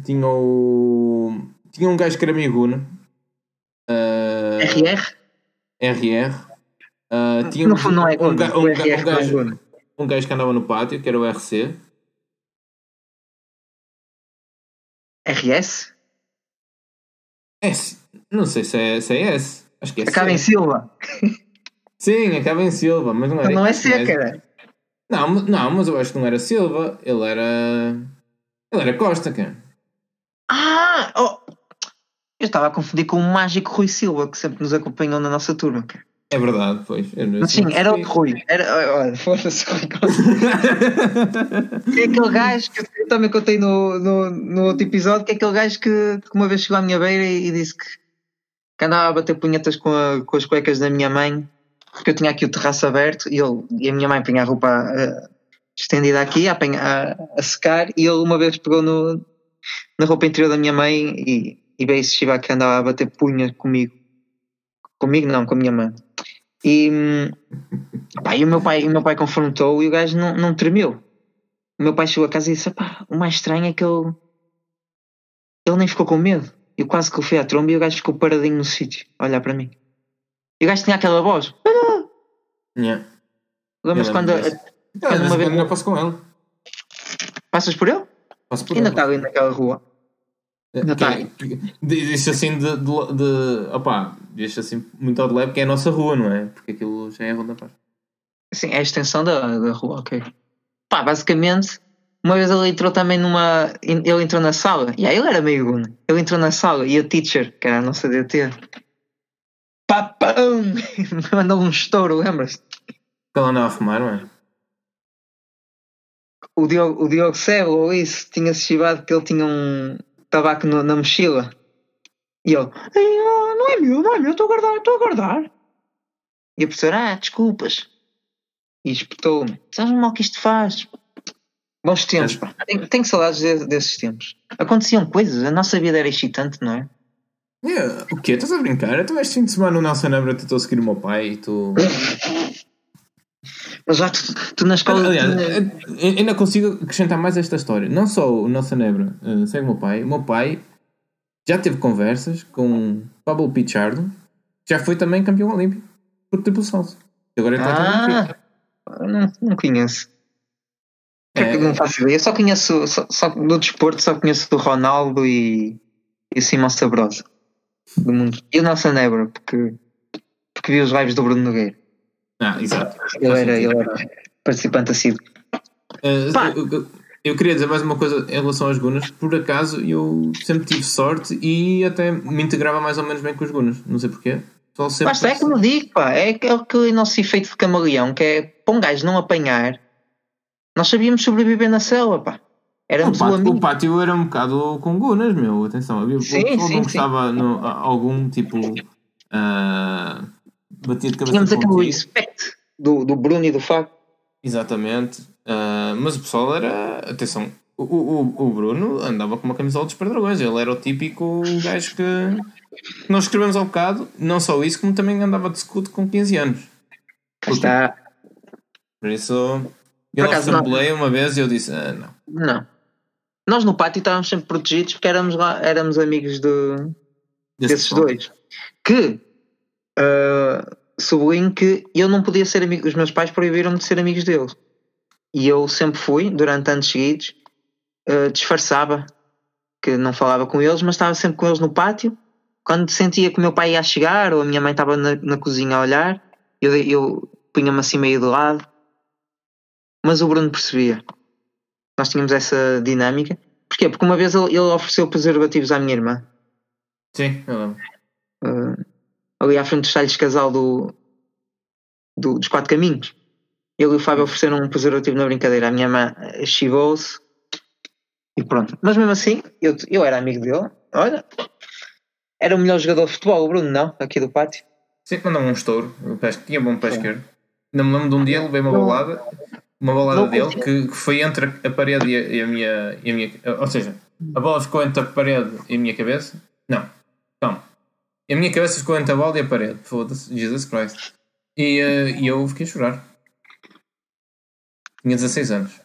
Tinha o. Tinha um gajo que era meio guna. Ah, RR? RR. Ah, tinha no fundo não é um, guna. um, um não é gajo. Um gajo que andava no pátio, que era o RC. RS? S. Não sei se é, se é S. Acho que é Acaba C. em Silva. Sim, acaba em Silva, mas não era. Não é C, mas- cara. Não, não, mas eu acho que não era Silva. Ele era. Ele era Costa, cara. Ah! oh, Eu estava a confundir com o mágico Rui Silva, que sempre nos acompanhou na nossa turma. cara. É verdade, pois. Mas sim, era outro Rui. Era, olha, foda-se, Rui. *laughs* É aquele gajo que eu também contei no, no, no outro episódio, que é aquele gajo que, que uma vez chegou à minha beira e, e disse que, que andava a bater punhetas com, a- com as cuecas da minha mãe, porque eu tinha aqui o terraço aberto e, ele, e a minha mãe punha a roupa eh, estendida aqui a, a, a secar e ele uma vez pegou no, na roupa interior da minha mãe e, e veio esse chiva que andava a bater punhas comigo. Comigo não, com a minha mãe. E, pá, e o meu pai, o meu pai confrontou e o gajo não, não tremeu. O meu pai chegou a casa e disse: "Epá, o mais estranho é que ele, ele nem ficou com medo. Eu quase que fui à tromba e o gajo ficou paradinho no sítio, a olhar para mim. E o gajo tinha aquela voz. Yeah. Lembras quando disso. quando Ah, uma vez- eu passo com ele. passas por ele? Passo por Ainda ele. está ali naquela rua. Aí. Que- que- Diz assim de, de, de opá, assim muito ao de leve que é a nossa rua, não é? Porque aquilo já é a Ronda Paz. Sim, é a extensão da, da rua, ok. Pá, basicamente, uma vez ele entrou também numa. Ele entrou na sala, e aí ele era meio guna. Ele entrou na sala e a teacher, que era a nossa DT, papão! *laughs* Mandou um estouro, lembras? Que ela andava a fumar, não é? O Diogo, o Diogo Sebo, ou isso, tinha-se chivado que ele tinha um tabaco no- na mochila. E ele, "Ei, ah, não é meu, não é meu, estou a guardar, estou a guardar. E a professora, ah, desculpas. E espetou-me, sabes mal que isto faz? Bons tempos, pá. Tenho, tenho saudades de- desses tempos. Aconteciam coisas, a nossa vida era excitante, não é? É, o quê? Estás a brincar? Então este fim de semana o Nelson Nebra tentou seguir o meu pai e tu. *laughs* Mas já tu, tu na escola. Aliás, tinha- eh, ainda consigo acrescentar mais esta história. Não só o Nelson Nebra eh, segue o meu pai, o meu pai já teve conversas com Pablo Pichardo, que já foi também campeão olímpico por triplo salto. E Agora ele está Ah, não, não conheço. É. Não faço ideia. Eu só conheço, só, só, do desporto, só conheço do Ronaldo e, e o Simão Sabrosa do mundo. E o Nelson Nebra, porque, porque vi os lives do Bruno Nogueira. Ah, exato. Ele era, ele era participante assíduo. Pá. eu, eu- queria dizer mais uma coisa em relação aos Gunas. Por acaso eu sempre tive sorte e até me integrava mais ou menos bem com os Gunas. Não sei porquê. Só sempre. Basta, é como digo, pá, é aquele nosso efeito de camaleão que é para um gajo não apanhar, nós sabíamos sobreviver na selva, pá. O Éramos o, pátio, amigo. o pátio era um bocado com Gunas, meu. Atenção, havia Sim, o pessoal sim, não sim. gostava no, algum tipo. ah, batia de cabeça Tínhamos aquele respect do, do Bruno e do Fábio. Exatamente. Ah, mas o pessoal era. Atenção, o, o, o Bruno andava com uma camisola dos Perdragões. Ele era o típico gajo que. Nós escrevemos ao bocado, não só isso, como também andava de escudo com 15 anos. Cá Está. Por isso, ele acaso, não. uma vez e eu disse: ah, não. Não. Nós no pátio estávamos sempre protegidos porque éramos, lá, éramos amigos de, Desse desses pessoal. dois. Que uh, sublinho que eu não podia ser amigo, os meus pais proibiram-me de ser amigos deles. E eu sempre fui, durante anos seguidos, uh, disfarçava que não falava com eles, mas estava sempre com eles no pátio quando sentia que o meu pai ia chegar ou a minha mãe estava na, na cozinha a olhar, eu, eu punha-me assim meio de lado. Mas o Bruno percebia. Nós tínhamos essa dinâmica. Porquê? Porque uma vez ele, ele ofereceu preservativos à minha irmã. Sim, eu lembro. Uh, ali à frente dos talhos casal do, do, dos quatro caminhos. Ele e o Fábio ofereceram um preservativo na brincadeira. A minha irmã chivou-se e pronto. Mas mesmo assim, eu, eu era amigo dele. Olha, era o melhor jogador de futebol, o Bruno, não? Aqui do pátio. Sim, mandou um estouro. Tinha bom pé esquerdo. Não me lembro de um dia, levei uma bolada, uma bolada dele que, que, foi entre a parede e a, e a, minha, e a minha. Ou seja, a bola ficou entre a parede e a minha cabeça. Não. A minha cabeça ficou entre a bola e a parede. Foda-se, Jesus Christ. E, uh, e eu fiquei a chorar. Tinha 16 anos.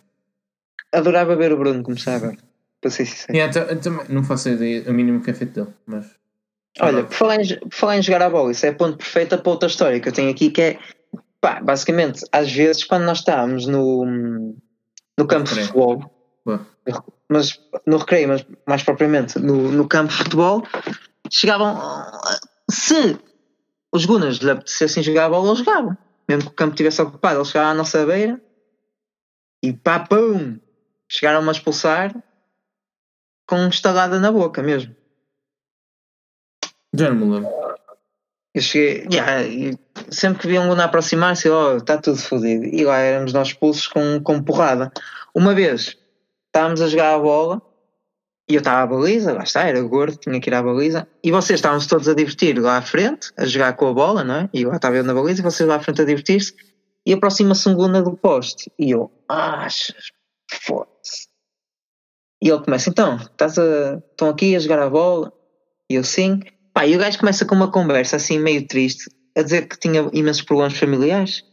Adorava ver o Bruno começar agora. Para ser sincero. Yeah, também não faço ideia, a mínimo que é feito dele, mas. Olha, por falar, em, por falar em jogar a bola, isso é ponto perfeito para outra história que eu tenho aqui que é pá, basicamente, às vezes quando nós estávamos no, no campo de futebol, mas no recreio, mas mais propriamente no, no campo de futebol, chegavam se os Gunas lhe apetecessem jogar a bola, eles jogavam. Mesmo que o campo estivesse ocupado, eles chegavam à nossa beira e pá, pum! Chegaram-me a expulsar com estalada na boca mesmo. Já não me lembro. Eu cheguei, yeah, sempre que vi um Luna aproximar-se, oh, está tudo fodido. E lá éramos nós expulsos com, com porrada. Uma vez estávamos a jogar a bola e eu estava à baliza, lá está, era gordo, tinha que ir à baliza. E vocês estavam todos a divertir lá à frente, a jogar com a bola, não é? E eu lá estava eu na baliza e vocês lá à frente a divertir-se. E aproxima-se um Luna do poste. E eu, achas, foda-se. E ele começa, então, estás a, estão aqui a jogar a bola? E eu, sim. Pá, e o gajo começa com uma conversa assim meio triste, a dizer que tinha imensos problemas familiares.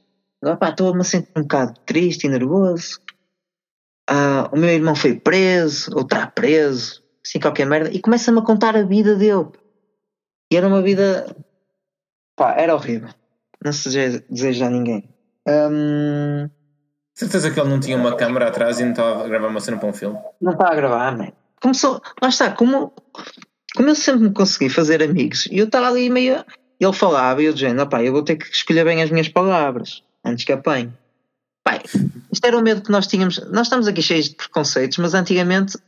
Pá, estou-me a sentir um bocado triste e nervoso. Ah, o meu irmão foi preso, ou está preso, assim qualquer merda. E começa-me a contar a vida dele. E era uma vida. Pá, era horrível. Não se deseja a ninguém. Um... Certeza que ele não tinha uma câmera atrás e não estava a gravar uma cena para um filme? Não estava a gravar, man. Começou. Lá está, como como eu sempre me consegui fazer amigos, e eu estava ali meio. Ele falava e eu dizendo, opá, eu vou ter que escolher bem as minhas palavras antes que apanhe. Pai, isto era o medo que nós tínhamos. Nós estamos aqui cheios de preconceitos, mas antigamente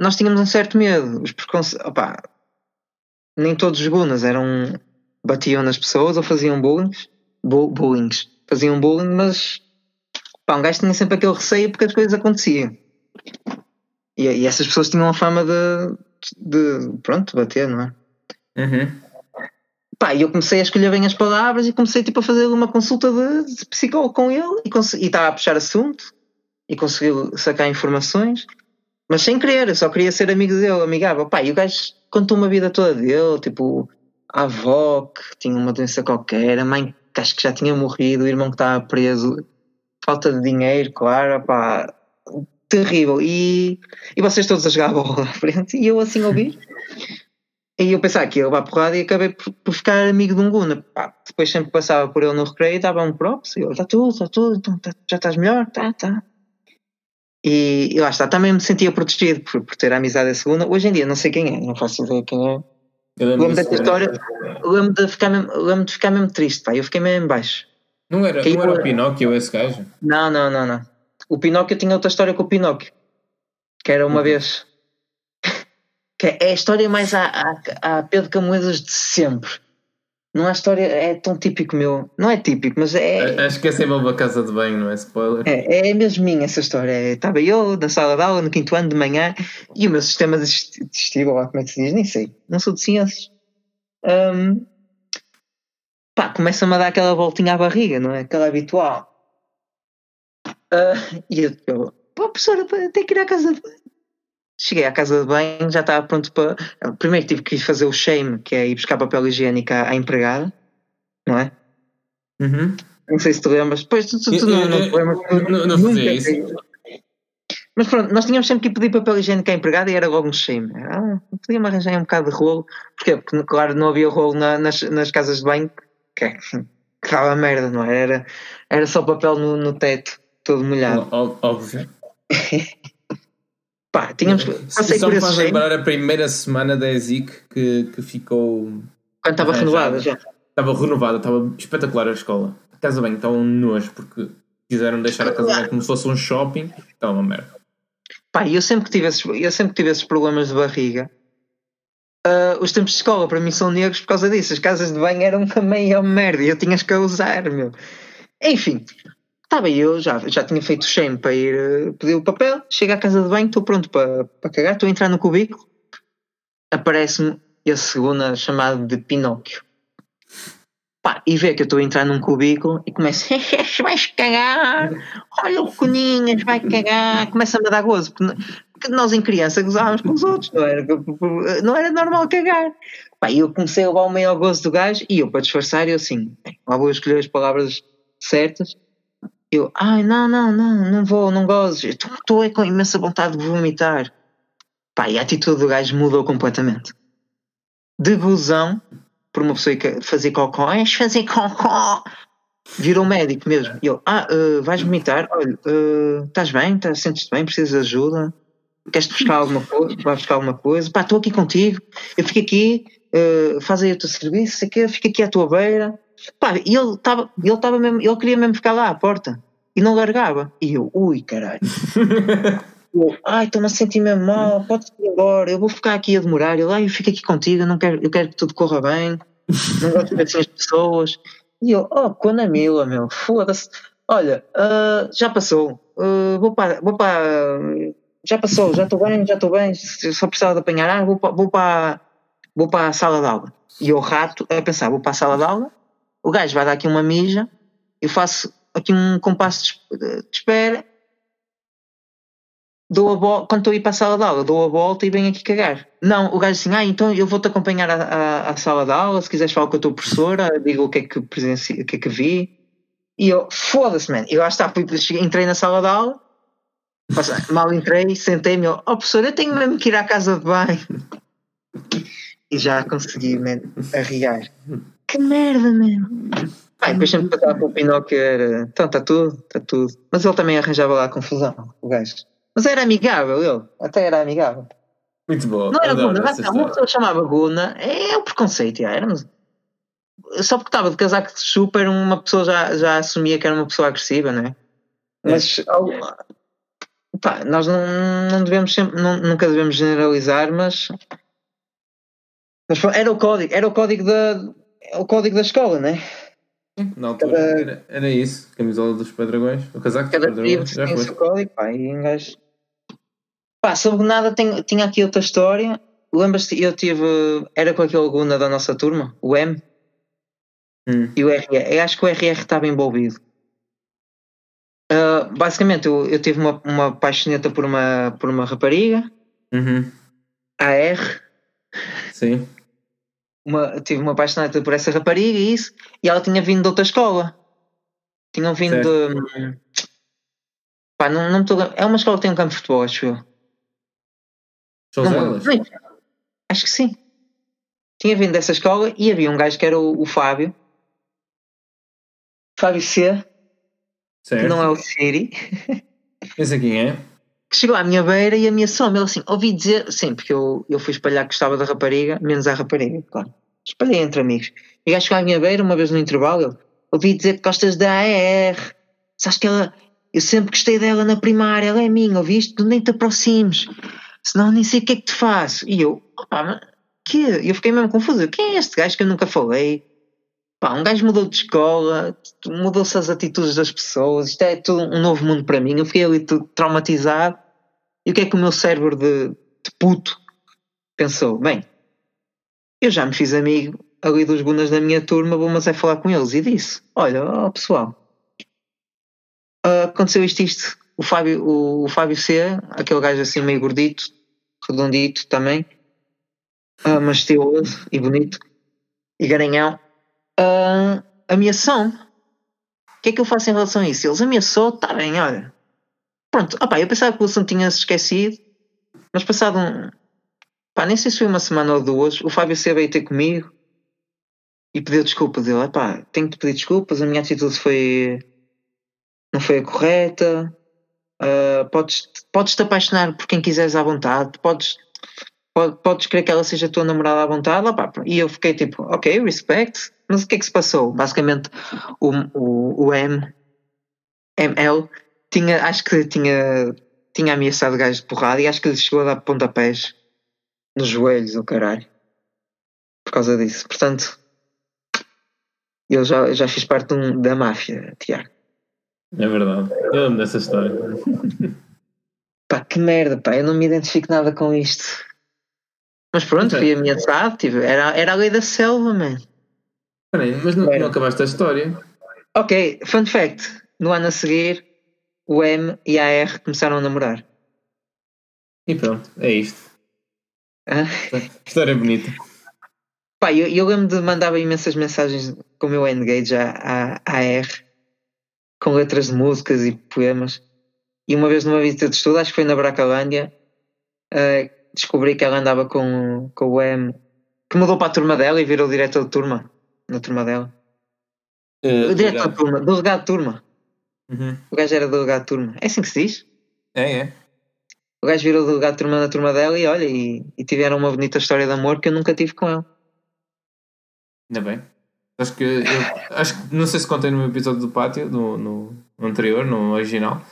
nós tínhamos um certo medo. Os preconceitos. Opá, nem todos os gunas eram. batiam nas pessoas ou faziam bullying. Bu bullying. Faziam bullying, mas. Pá, um gajo tinha sempre aquele receio porque as coisas aconteciam. E, e essas pessoas tinham a fama de de pronto, bater, não é? Uhum. Pá, eu comecei a escolher bem as palavras e comecei tipo, a fazer uma consulta de, de psicólogo com ele e estava a puxar assunto e conseguiu sacar informações, mas sem querer, eu só queria ser amigo dele, amigável. Pá, e o gajo contou uma vida toda dele, tipo, a avó que tinha uma doença qualquer, a mãe que acho que já tinha morrido, o irmão que estava preso, falta de dinheiro, claro, pá, terrível. E, e vocês todos a jogar a bola à frente, e eu assim ouvi. E eu pensava que ia levar porrada e acabei por, por ficar amigo de um Guna. Pá, depois sempre passava por ele no recreio e dava um props. E eu, está tudo, está tudo, então, tá, já estás melhor? Tá, tá. E, e, lá está, também me sentia protegido por, por ter a amizade da segunda. Hoje em dia não sei quem é, não faço ideia quem é. Lembro, lembro dessa história, lembro de, ficar mesmo, lembro de ficar mesmo triste, pá. Eu fiquei mesmo em baixo. Não era, não era o Pinóquio esse gajo? Não, não, não, não. O Pinóquio tinha outra história com o Pinóquio. Que era uma uhum. vez. Que é a história mais a, a, a Pedro Camoedas de sempre. Não há história, é tão típico meu. Não é típico, mas é. Acho que é sempre uma casa de banho, não é? Spoiler. É, é mesmo minha essa história. É, estava eu na sala de aula no quinto ano de manhã e o meu sistema digestivo, como é que se diz? Nem sei. Não sou de ciências. Um, pá, começa-me a dar aquela voltinha à barriga, não é? Aquela habitual. Uh, e eu, eu pô, professora, tenho que ir à casa de banho. Cheguei à casa de banho, já estava pronto para. Primeiro tive que ir fazer o shame, que é ir buscar papel higiênico à, à empregada, não é? Uhum. Não sei se te lembras. Pois tu, tu, tu não, não. Não, não fazia isso. Mas pronto, nós tínhamos sempre que ir pedir papel higiênico à empregada e era logo um shame. Ah, podia-me arranjar um bocado de rolo. Porquê? Porque, claro, não havia rolo na, nas, nas casas de banho, que, é, que dava merda, não é? Era, era só papel no, no teto todo molhado. Óbvio. *laughs* Pá, tínhamos. Passei Só por me faz lembrar a primeira semana da ESIC que, que ficou. quando estava arranjada. renovada já. Estava renovada, estava espetacular a escola. A casa bem, estava um nojo porque quiseram deixar a casa bem como se fosse um shopping. Estava uma merda. Pá, eu sempre que tive esses, eu sempre que tive esses problemas de barriga. ah, os tempos de escola para mim são negros por causa disso. As casas de banho eram uma meia merda e eu tinha que a usar, meu. Enfim, estava eu, já, já tinha feito shame para ir eh, pedir o papel. Chego à casa de banho, estou pronto para, para cagar, estou a entrar no cubículo. Aparece-me esse segundo chamado de Pinóquio. Pá, e vê que eu estou a entrar num cubículo e começa, *laughs* vais cagar, olha o Coninhas, vai cagar, começa-me a dar gozo, porque, nós em criança gozávamos com os outros, não era, não era normal cagar. Pá, e eu comecei a levar o maior gozo do gajo e eu, para disfarçar, eu assim, lá vou escolher as palavras certas. Eu, ai, não, não, não, não vou, não gozes, eu estou é com imensa vontade de vomitar. Pá, e a atitude do gajo mudou completamente. De gozão, por uma pessoa que fazia cocó, és fazer cocó, virou médico mesmo. E eu, ah, eh, vais vomitar? Olha, eh, estás bem? Tá, Sentes-te bem? Precisas de ajuda? Queres buscar alguma coisa? Vais buscar alguma coisa? Pá, estou aqui contigo, eu fico aqui, eh, faz aí o teu serviço, sei que, fico aqui à tua beira. Pá, e ele estava ele tava mesmo, ele queria mesmo ficar lá à porta e não largava. E eu, ui, caralho. *laughs* Eu, ai, estou-me a sentir mesmo mal, podes ir embora, eu vou ficar aqui a demorar. Ele, ai, eu fico aqui contigo, eu, não quero, eu quero que tudo corra bem, não gosto de ver assim as pessoas. E eu, oh, quando a mila, meu, foda-se. Olha, ah, já passou, ah, vou para, vou para, já passou, já estou bem, já estou bem, só precisava de apanhar água, vou para, vou para, vou para a sala de aula. E eu, rato, a pensar, vou para a sala de aula, o gajo vai dar aqui uma mija, eu faço aqui um compasso de, espera, dou a volta, quando estou a ir para a sala de aula, dou a volta e venho aqui cagar. Não, o gajo assim, ah, então eu vou-te acompanhar à, à, à sala de aula, se quiseres falar com a tua professora, digo o que é que presenci, o que é que vi. E eu, foda-se, man, eu lá está, fui, entrei na sala de aula, mal entrei, sentei-me, oh professor, eu tenho mesmo que ir à casa de banho. E já consegui, man, arriar. Que merda, man. Pai, depois sempre passava para o Pinóquio era, então está tudo, está tudo. Mas ele também arranjava lá a confusão, o gajo. Mas era amigável ele, até era amigável. Muito boa. Não era Guna, uma pessoa chamava Guna, é o preconceito, já, éramos. Só porque estava de casaco de super, uma pessoa já, já assumia que era uma pessoa agressiva, não é? Mas ao- pá, nós não, não devemos sempre, não- nunca devemos generalizar, mas, mas era o código, era o código da, é o código da escola, não é? Na altura Cada- era, era isso. Camisola dos Pedragões. O casaco dos Cada Pedragões. trio Já tinha o foi. seu código, pá, e um gajo. Pá, sobre nada tem- tinha aqui outra história. Lembras-te, eu tive. Era com aquele Guna da nossa turma, o M, Hum. e o RR. Eu acho que o RR estava envolvido. Ah, basicamente, eu, eu tive uma, uma paixoneta por uma, por uma rapariga, Uhum. AR. Sim. Uma, tive uma paixoneta por essa rapariga e isso, e ela tinha vindo de outra escola. Tinham vindo de. Pá, não, não tô É uma escola que tem um campo de futebol, acho eu. Não, não, acho que sim. Tinha vindo dessa escola e havia um gajo que era o, o Fábio. Fábio C, que Certo. não é o Siri, *laughs* Esse aqui é? Que chegou à minha beira e ameaçou-me. Ele assim, ouvi dizer, sim, porque eu, eu fui espalhar que gostava da rapariga, menos a rapariga, claro. Espalhei entre amigos. E o gajo chegou à minha beira, uma vez no intervalo, ele, ouvi dizer que gostas da AR. Sabes que ela, eu sempre gostei dela na primária, ela é minha, ouviste? Tu nem te aproximes, senão nem sei o que é que te faço. E eu, opá, mas que? Eu fiquei mesmo confuso. Quem é este gajo que eu nunca falei? Pá, um gajo mudou de escola, mudou-se as atitudes das pessoas, isto é tudo um novo mundo para mim. Eu fiquei ali tudo traumatizado. E o que é que o meu cérebro de, de puto pensou? Bem, eu já me fiz amigo ali dos gunas da minha turma, vou mas é falar com eles. E disse: Olha, pessoal, ah, aconteceu isto, isto. O Fábio, o, o Fábio C, aquele gajo assim meio gordito, redondito também, ah, mas estiloso e bonito, e garanhão, ah, ameaçou-me. O que é que eu faço em relação a isso? Eles ameaçou, está bem, olha. Pronto, opá, eu pensava que o assunto tinha-se esquecido, mas passado um. Pá, nem sei se foi uma semana ou duas, o Fábio C veio ter comigo e pediu desculpa dele. Epá, tenho que pedir desculpas, a minha atitude foi. não foi a correta. Uh, podes, podes te apaixonar por quem quiseres à vontade, podes, pode, podes querer que ela seja tua namorada à vontade. Opa, e eu fiquei tipo, ok, respect. Mas o que é que se passou? Basicamente, o, o, o M, ML, tinha, acho que tinha, tinha ameaçado o gajo de porrada e acho que ele chegou a dar pontapés nos joelhos, o caralho. Por causa disso. Portanto, eu já, já fiz parte um, da máfia, Tiago. É verdade. Eu lembro dessa história. pá, que merda, pá. Eu não me identifico nada com isto. Mas pronto, fui ameaçado. Tipo, era, era a lei da selva, man. Peraí, mas não, não acabaste a história. Ok, fun fact. No ano a seguir, o M e a R começaram a namorar. E pronto, é isto. Ah? *laughs* História bonita. Pá, eu, eu lembro de mandar imensas mensagens com o meu Engage à, à, à R com letras de músicas e poemas. E uma vez numa visita de estudo, acho que foi na Bracalândia, uh, descobri que ela andava com, com o M, que mudou para a turma dela e virou diretor de turma, na turma dela. Uh, o diretor de turma, delegado de turma. Uhum. O gajo era delegado de turma. É assim que se diz? É, é. O gajo virou delegado de turma na turma dela e olha, e, e tiveram uma bonita história de amor que eu nunca tive com ela. Ainda bem. Acho que eu, acho que não sei se contei no meu episódio do pátio, no, no anterior, no original,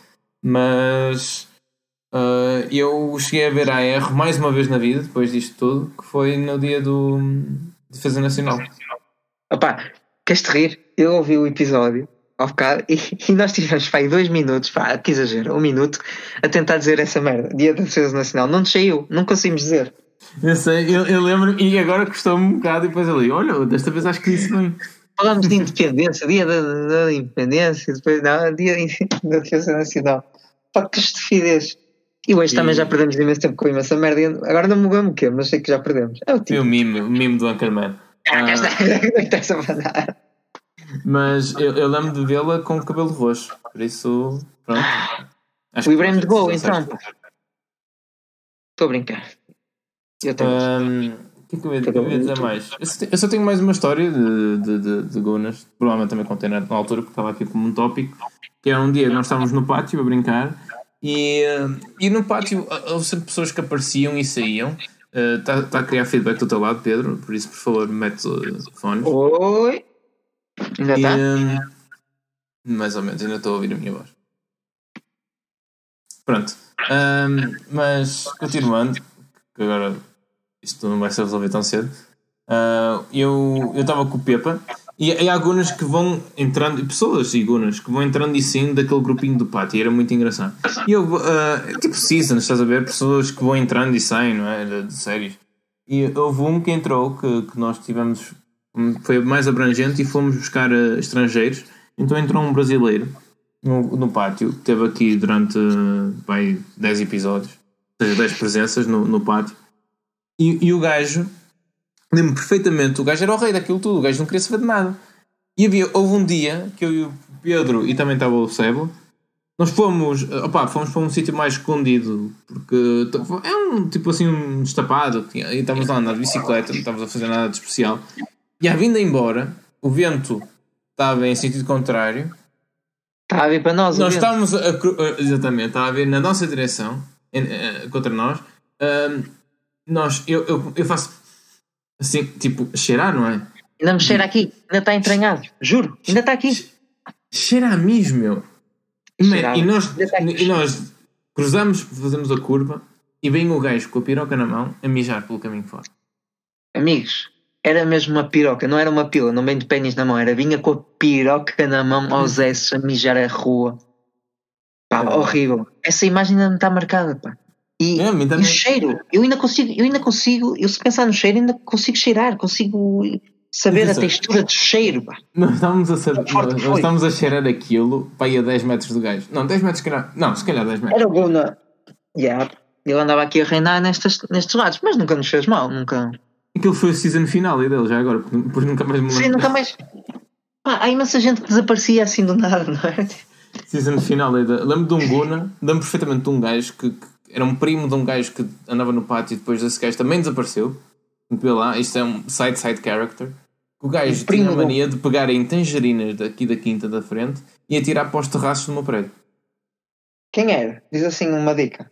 mas uh, eu cheguei a ver a AR mais uma vez na vida, depois disto tudo, que foi no dia do Defesa Nacional. Opá, queres te rir? Eu ouvi o episódio ao bocado e, e nós tivemos pá, dois minutos, pá, que exagero, um minuto, a tentar dizer essa merda, Dia da Defesa Nacional. Não nos saiu, não conseguimos dizer. Eu sei, eu, eu lembro, e agora custou-me um bocado, e depois ali, olha, desta vez acho que disse bem. Falamos de independência, dia da, da independência, depois não, dia *laughs* da defesa nacional. Pá, que estupidez. E hoje e... também já perdemos imenso tempo com imensa merda. Agora não me lembro o quê, mas sei que já perdemos. É o tipo. E o mimo, o mimo do Anchorman. Ah, ah. está *laughs* a mandar. Mas eu, eu lembro de vê-la com o cabelo roxo, por isso, pronto. Acho Ibrahim de Gol, então. Estou a brincar. Eu tenho. Um, o que é que eu ia, eu ia dizer mais? Eu só tenho mais uma história de, de, de, de Gunas, provavelmente também contei na, altura, porque estava aqui como um tópico, que era um dia nós estávamos no pátio a brincar e, e no pátio houve sempre pessoas que apareciam e saíam. Está uh, tá a criar feedback do teu lado, Pedro, por isso, por favor, mete o fone. Oi! Ainda está? Um, mais ou menos, ainda estou a ouvir a minha voz. Pronto. Um, mas, continuando, que agora isto não vai ser resolvido tão cedo. Uh, eu estava com o Pepa e, e, há gunas que vão entrando, pessoas e gunas que vão entrando e saindo daquele grupinho do pátio, era muito engraçado. E eu, uh, tipo seasons, estás a ver? Pessoas que vão entrando e saem, não é? De, de séries. E houve um que entrou, que, que nós tivemos, foi mais abrangente e fomos buscar uh, estrangeiros. Então entrou um brasileiro no, no pátio, que esteve aqui durante uh, 10 episódios, ou seja, 10 presenças no, no pátio. E, e o gajo, lembro perfeitamente, o gajo era o rei daquilo tudo, o gajo não queria saber de nada. E havia, houve um dia que eu e o Pedro, e também estava o Sebo, nós fomos, opa, fomos para um sítio mais escondido, porque é um tipo assim, um destapado, e estávamos lá a andar de bicicleta, não estávamos a fazer nada de especial. E à vinda embora, o vento estava em sentido contrário. Estava a vir para nós, Nós estávamos a, exatamente, estava a vir na nossa direção, eh, contra nós nós, eu, eu, eu faço assim, tipo, cheirar, não é? Ainda me cheira aqui, ainda está entranhado, juro, ainda está aqui. Cheira a mis, meu. E, nós, tá e nós cruzamos, fazemos a curva e vem o gajo com a piroca na mão a mijar pelo caminho fora. Amigos, era mesmo uma piroca, não era uma pila, não vem de pênis na mão, era vinha com a piroca na mão aos S a mijar a rua. Pá, é. horrível. Essa imagem ainda me está marcada, pá. E, é, e o cheiro, eu ainda consigo, eu ainda consigo, eu se pensar no cheiro, ainda consigo cheirar, consigo saber a textura do cheiro. Pá. Nós estávamos a, saber, nós, nós estávamos a cheirar aquilo para ir a 10 metros do gajo. Não, 10 metros, calhar, não, se calhar 10 metros. Era bom na. Yeah. Ele andava aqui a reinar nestes, nestes lados, mas nunca nos fez mal, nunca. Aquilo foi a season final dele já agora, depois nunca mais me lembro. Sim, nunca mais. Pá, há imensa gente que desaparecia assim do nada, não é? Season final, lembro de um Guna, lembro perfeitamente de um gajo que, que era um primo de um gajo que andava no pátio e depois esse gajo também desapareceu. Vê lá, isto é um side-side character. O gajo tinha a mania de pegar em tangerinas daqui da quinta da frente e atirar para os terraços do meu prédio. Quem era? Diz assim uma dica.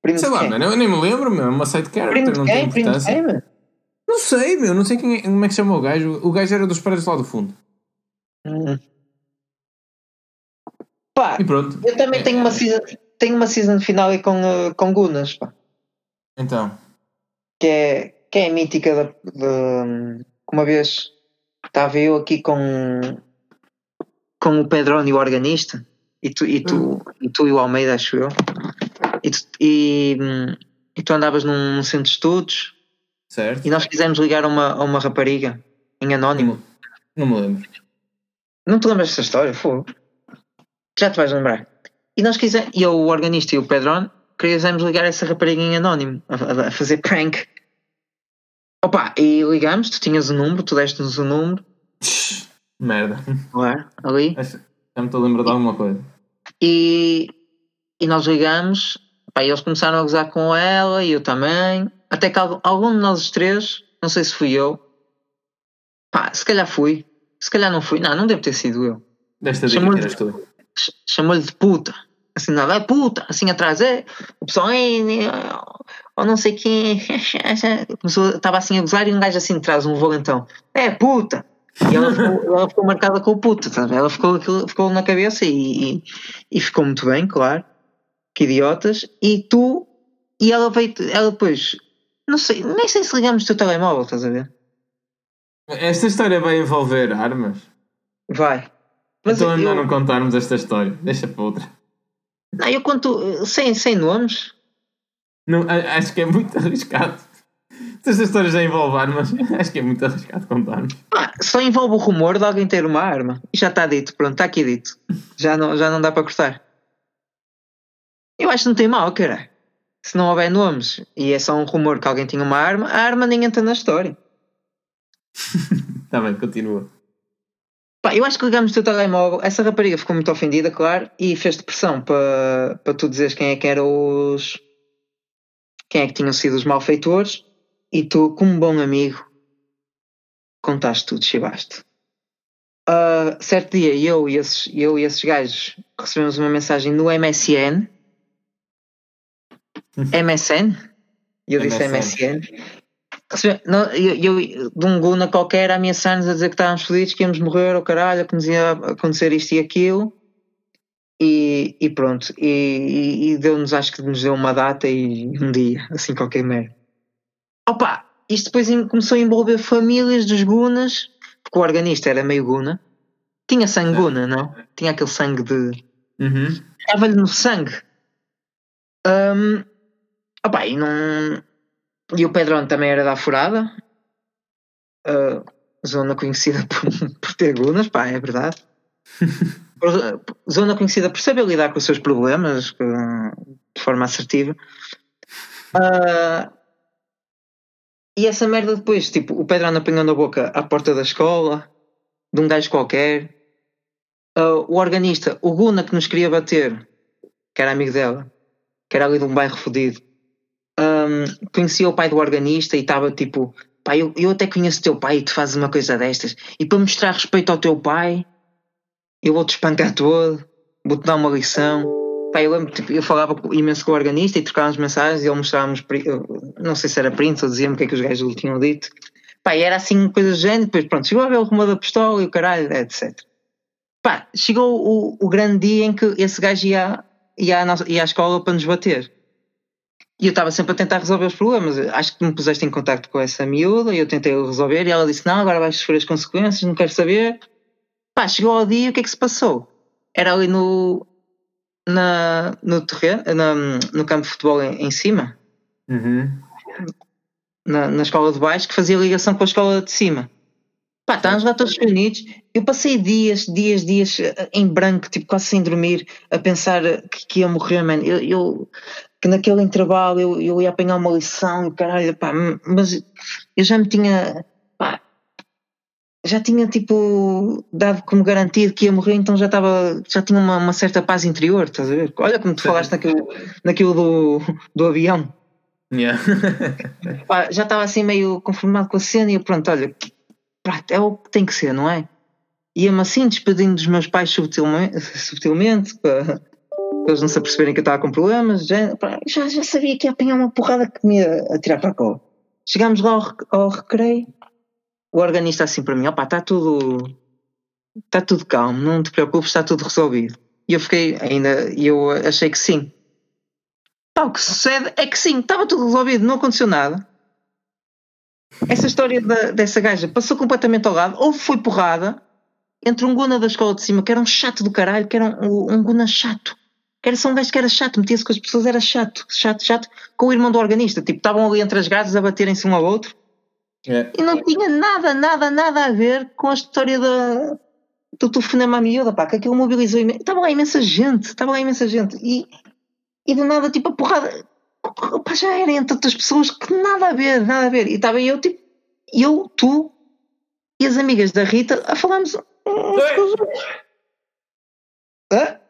Primo sei lá, quem? mano, eu nem me lembro, meu. É uma side character, Primo não quem? tem importância. Primo quem, Não sei, meu. Não sei quem, é, como é que chama o gajo. O gajo era dos prédios lá do fundo. Hum. Pá, e pronto. Eu também é, tenho uma season, tenho uma season final aí com, uh, com Gunas, pá. Então. Que é, que é mítica de, de uma vez estava eu aqui com com o Pedrone, o organista, e tu e, tu, hum. e, tu e o Almeida, acho eu, e tu, e, e tu andavas num centro de estudos certo. e nós quisemos ligar a uma, a uma rapariga em anónimo. Não, não me lembro. Não te lembras dessa história? Fogo. Já te vais lembrar. E nós quisemos, e eu, o organista e o Pedrone, quisemos ligar essa rapariga em anónimo, a, a fazer prank. Opa, e ligamos, tu tinhas o número, tu deste-nos o número. Merda. Claro, ali. Já me estou a lembrar de alguma coisa. E, e nós ligamos, pá, e eles começaram a gozar com ela e eu também. Até que algum, algum de nós três, não sei se fui eu, pá, se calhar fui, se calhar não fui, não, não deve ter sido eu. Desta que eras tu. Chamou-lhe de puta. Assim, nada, é puta, assim atrás, é. O pessoal, é, ou não sei quem, *laughs* estava assim a gozar e um gajo assim traz um volantão, é puta. E ela ficou, *laughs* ela ficou marcada com o puta, sabe? ela ficou, ficou na cabeça e, e, e, ficou muito bem, claro. Que idiotas. E tu, e ela veio, ela depois, não sei, nem sei se ligamos o teu telemóvel, estás a ver? Esta história vai envolver armas? Vai. Mas então é melhor não contarmos esta história, deixa para outra. Não, eu conto sem, sem nomes. Não, acho que é muito *laughs* arriscado. Se esta história já envolve armas, *laughs* acho que é muito arriscado contarmos. Ah, só envolve o rumor de alguém ter uma arma. E já está dito, pronto, está aqui dito. Já não, já não dá para cortar. Eu acho que não tem mal, cara. Se não houver nomes e é só um rumor que alguém tinha uma arma, a arma nem entra na história. Está *laughs* bem, continua. Pá, eu acho que ligamos o teu telemóvel. Essa rapariga ficou muito ofendida, claro, e fez-te pressão para, para tu dizeres quem é que eram os. quem é que tinham sido os malfeitores, e tu, como bom amigo, contaste tudo, chivaste. Uh, certo dia, eu e, esses, eu e esses gajos recebemos uma mensagem no MSN. MSN? E eu disse MSN. Não, eu, eu, de um Guna qualquer a ameaçar-nos a dizer que estávamos fodidos, que íamos morrer, ou oh caralho, que nos ia acontecer isto e aquilo. E, e pronto, e, e, e deu-nos, acho que nos deu uma data e um dia, assim qualquer merda. Opa, isto depois começou a envolver famílias dos Gunas, porque o organista era meio Guna. Tinha sangue Guna, não? Tinha aquele sangue de. Uhum. Estava-lhe no sangue. Um, opa, e não e o Pedrão também era da Furada, uh, zona conhecida *laughs* por, por ter gunas, pá, é verdade. *laughs* zona conhecida por saber lidar com os seus problemas de forma assertiva. Uh, e essa merda depois, tipo, o Pedrão apanhou na boca à porta da escola, de um gajo qualquer. Uh, o organista, o Guna que nos queria bater, que era amigo dela, que era ali de um bairro fodido, um, conhecia o pai do organista e estava tipo, pai, eu, eu até conheço teu pai e tu fazes uma coisa destas. E para mostrar respeito ao teu pai, eu vou-te espancar todo, vou-te dar uma lição. Pai, eu lembro, tipo, eu falava imenso com o organista e trocávamos mensagens e ele mostrava-nos, não sei se era print ou dizia-me o que é que os gajos lhe tinham dito. Pá, era assim coisa do género, depois pronto, chegou a ver o rumo da pistola e o caralho, etc. Pá, chegou o, o grande dia em que esse gajo ia, ia, à, nossa, ia à escola para nos bater. E eu estava sempre a tentar resolver os problemas. Acho que me puseste em contato com essa miúda e eu tentei resolver e ela disse: Não, agora vais sofrer as consequências, não quero saber. Pá, chegou ao dia, o que é que se passou? Era ali no, na, no terreno, na, no campo de futebol em, em cima, uhum. na, na escola de baixo, que fazia ligação com a escola de cima. Pá, estávamos lá todos reunidos. Eu passei dias, dias, dias eh, em branco, tipo quase sem dormir, a pensar que, que ia morrer, mano. Eu, eu, que naquele intervalo eu, eu ia apanhar uma lição, caralho, pá, mas eu já me tinha, pá, já tinha tipo dado como garantido que ia morrer, então já estava, já tinha uma, uma, certa paz interior, estás a ver? Olha como tu falaste naquilo, naquilo do, do avião. Yeah. *laughs* pá, já estava assim meio conformado com a cena e pronto, olha, pá, é o que tem que ser, não é? Ia-me assim despedindo dos meus pais subtilmente, subtilmente para, eles não se aperceberem que eu estava com problemas, já, já, já sabia que ia apanhar uma porrada que me ia atirar para a cola. Chegámos lá ao, ao recreio, o organista assim para mim, opá, está tudo, está tudo calmo, não te preocupes, está tudo resolvido. E eu fiquei, ainda, eu achei que sim. Pá, o que sucede é que sim, estava tudo resolvido, não aconteceu nada. Essa história da- dessa gaja passou completamente ao lado, ou foi porrada entre um guna da escola de cima, que era um chato do caralho, que era um, um guna chato. Que era só um gajo que era chato, metia-se com as pessoas, era chato, chato, chato, com o irmão do organista. Tipo, estavam ali entre as gajas a baterem-se um ao outro É. e não tinha nada, nada, nada a ver com a história da, do telefonema à miúda, pá, que aquilo mobilizou imenso. Estava lá imensa gente, estava lá imensa gente. E, e do nada, tipo, a porrada, pá, já era entre outras pessoas que nada a ver, nada a ver. E estava eu, tipo, eu, tu e as amigas da Rita a falarmos uns com os outros. Hã?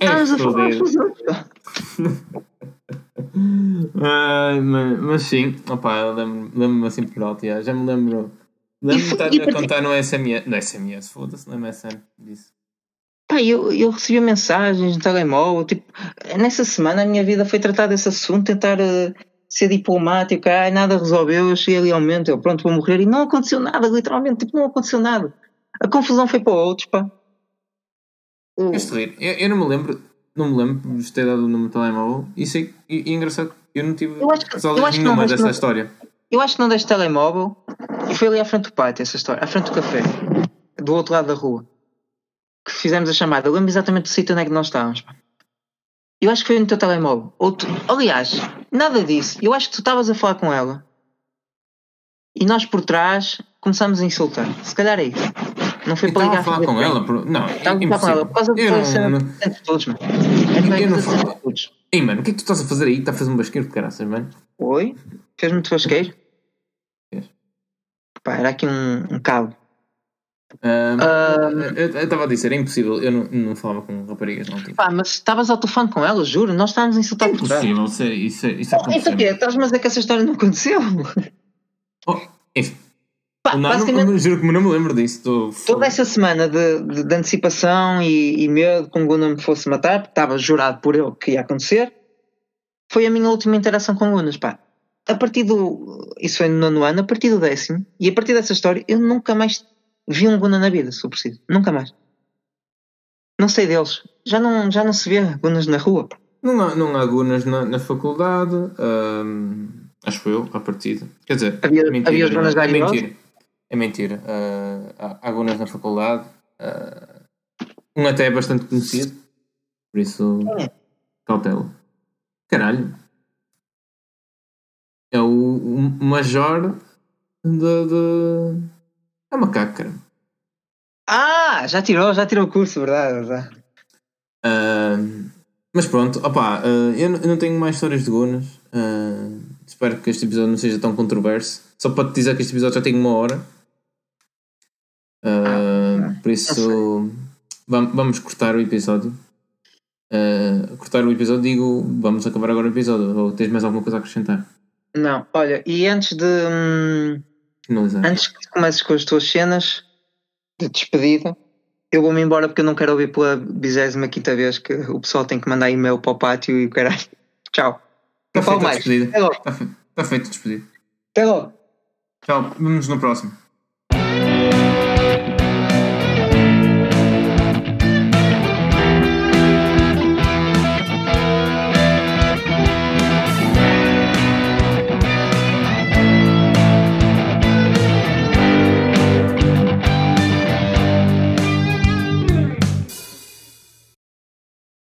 Estávamos a falar. Ai, mas, mas sim, opa, eu lembro- lembro-me assim por alto, já, já me lembro. Lembro-me de estar a contar no SMS, no SMS, foda-se, no MSN, disso. Pá, eu, eu recebia mensagens no telemóvel, tipo, nessa semana a minha vida foi tratar desse assunto, tentar eh, ser diplomático, ai, nada resolveu, eu cheguei ali ao momento, eu pronto, vou morrer, e não aconteceu nada, literalmente, tipo, não aconteceu nada. A confusão foi para outros, pá. O- Este rir, eu, eu não me lembro, não me lembro de ter dado o número de telemóvel, e sei, e, e engraçado, eu não tive Eu acho que- eu acho que não, nenhuma mas dessa não- história. Eu acho que não deixo telemóvel, e foi ali à frente do pátio essa história, à frente do café, do outro lado da rua, que fizemos a chamada. Eu lembro exatamente do sítio onde é que nós estávamos, pá. Eu acho que foi no teu telemóvel. Ou tu- aliás, nada disso. Eu acho que tu estavas a falar com ela e nós por trás começámos a insultar. Se calhar é isso. Não foi para estava ligar a falar com ela, por... não, Estava a falar com ela por causa eu da cena não, dos atitudes, mano. É Eu não falo. Ei, mano, o que é que tu estás a fazer aí? Está a fazer um basqueiro de caraças, mano? Oi? Fez muito basqueiro? Fez. Pá, era aqui um, um cabo. Ah, Ah, eu estava a dizer, é impossível, eu não, não falava com raparigas, não tinha. Pá, mas estavas ao telefone com ela, juro. Nós estávamos a insultar por trás. Impossível, isso é, isso é, isso é Oh, Então o quê? Estás-me a dizer que essa história não aconteceu? Oh, enfim, Pá, não, basicamente, juro que não me lembro disso. Estou toda essa semana de, de- de antecipação e, e medo que um Guna me fosse matar, porque estava jurado por ele que ia acontecer, foi a minha última interação com Gunas, pá. A partir do. Isso foi no nono ano, a partir do décimo, e a partir dessa história, eu nunca mais vi um Guna na vida, se for preciso. Nunca mais. Não sei deles. Já não, já não se vê Gunas na rua. Não há, não há gunas na, na faculdade, ahm, acho eu, à partida. Quer dizer, Havia- mentira, havia gunas é gaiosos? mentira. É mentira. Ah, há, gunas na faculdade. ah, um até é bastante conhecido. Por isso, É. cautela. Caralho. É o, o major de, de... É macaco, cara. Ah, já tirou, já tirou o curso, verdade, verdade. Ah, mas pronto, opá, ah, eu, não- eu não tenho mais histórias de Gunas. Ah, espero que este episódio não seja tão controverso. Só para te dizer que este episódio já tem uma hora. Ah, por isso, vam- vamos cortar o episódio. Ah, cortar o episódio, digo, vamos acabar agora o episódio. Ou tens mais alguma coisa a acrescentar? Não, olha, e antes de. hum. Antes que comeces com as tuas cenas de despedida, eu vou-me embora porque eu não quero ouvir pela 25 vez que o pessoal tem que mandar e-mail para o pátio e o caralho. *laughs* Tchau. Não Está falo mais. despedida. Até logo. Está feito, está feito a despedida. Até logo. Tchau, vemos no próximo.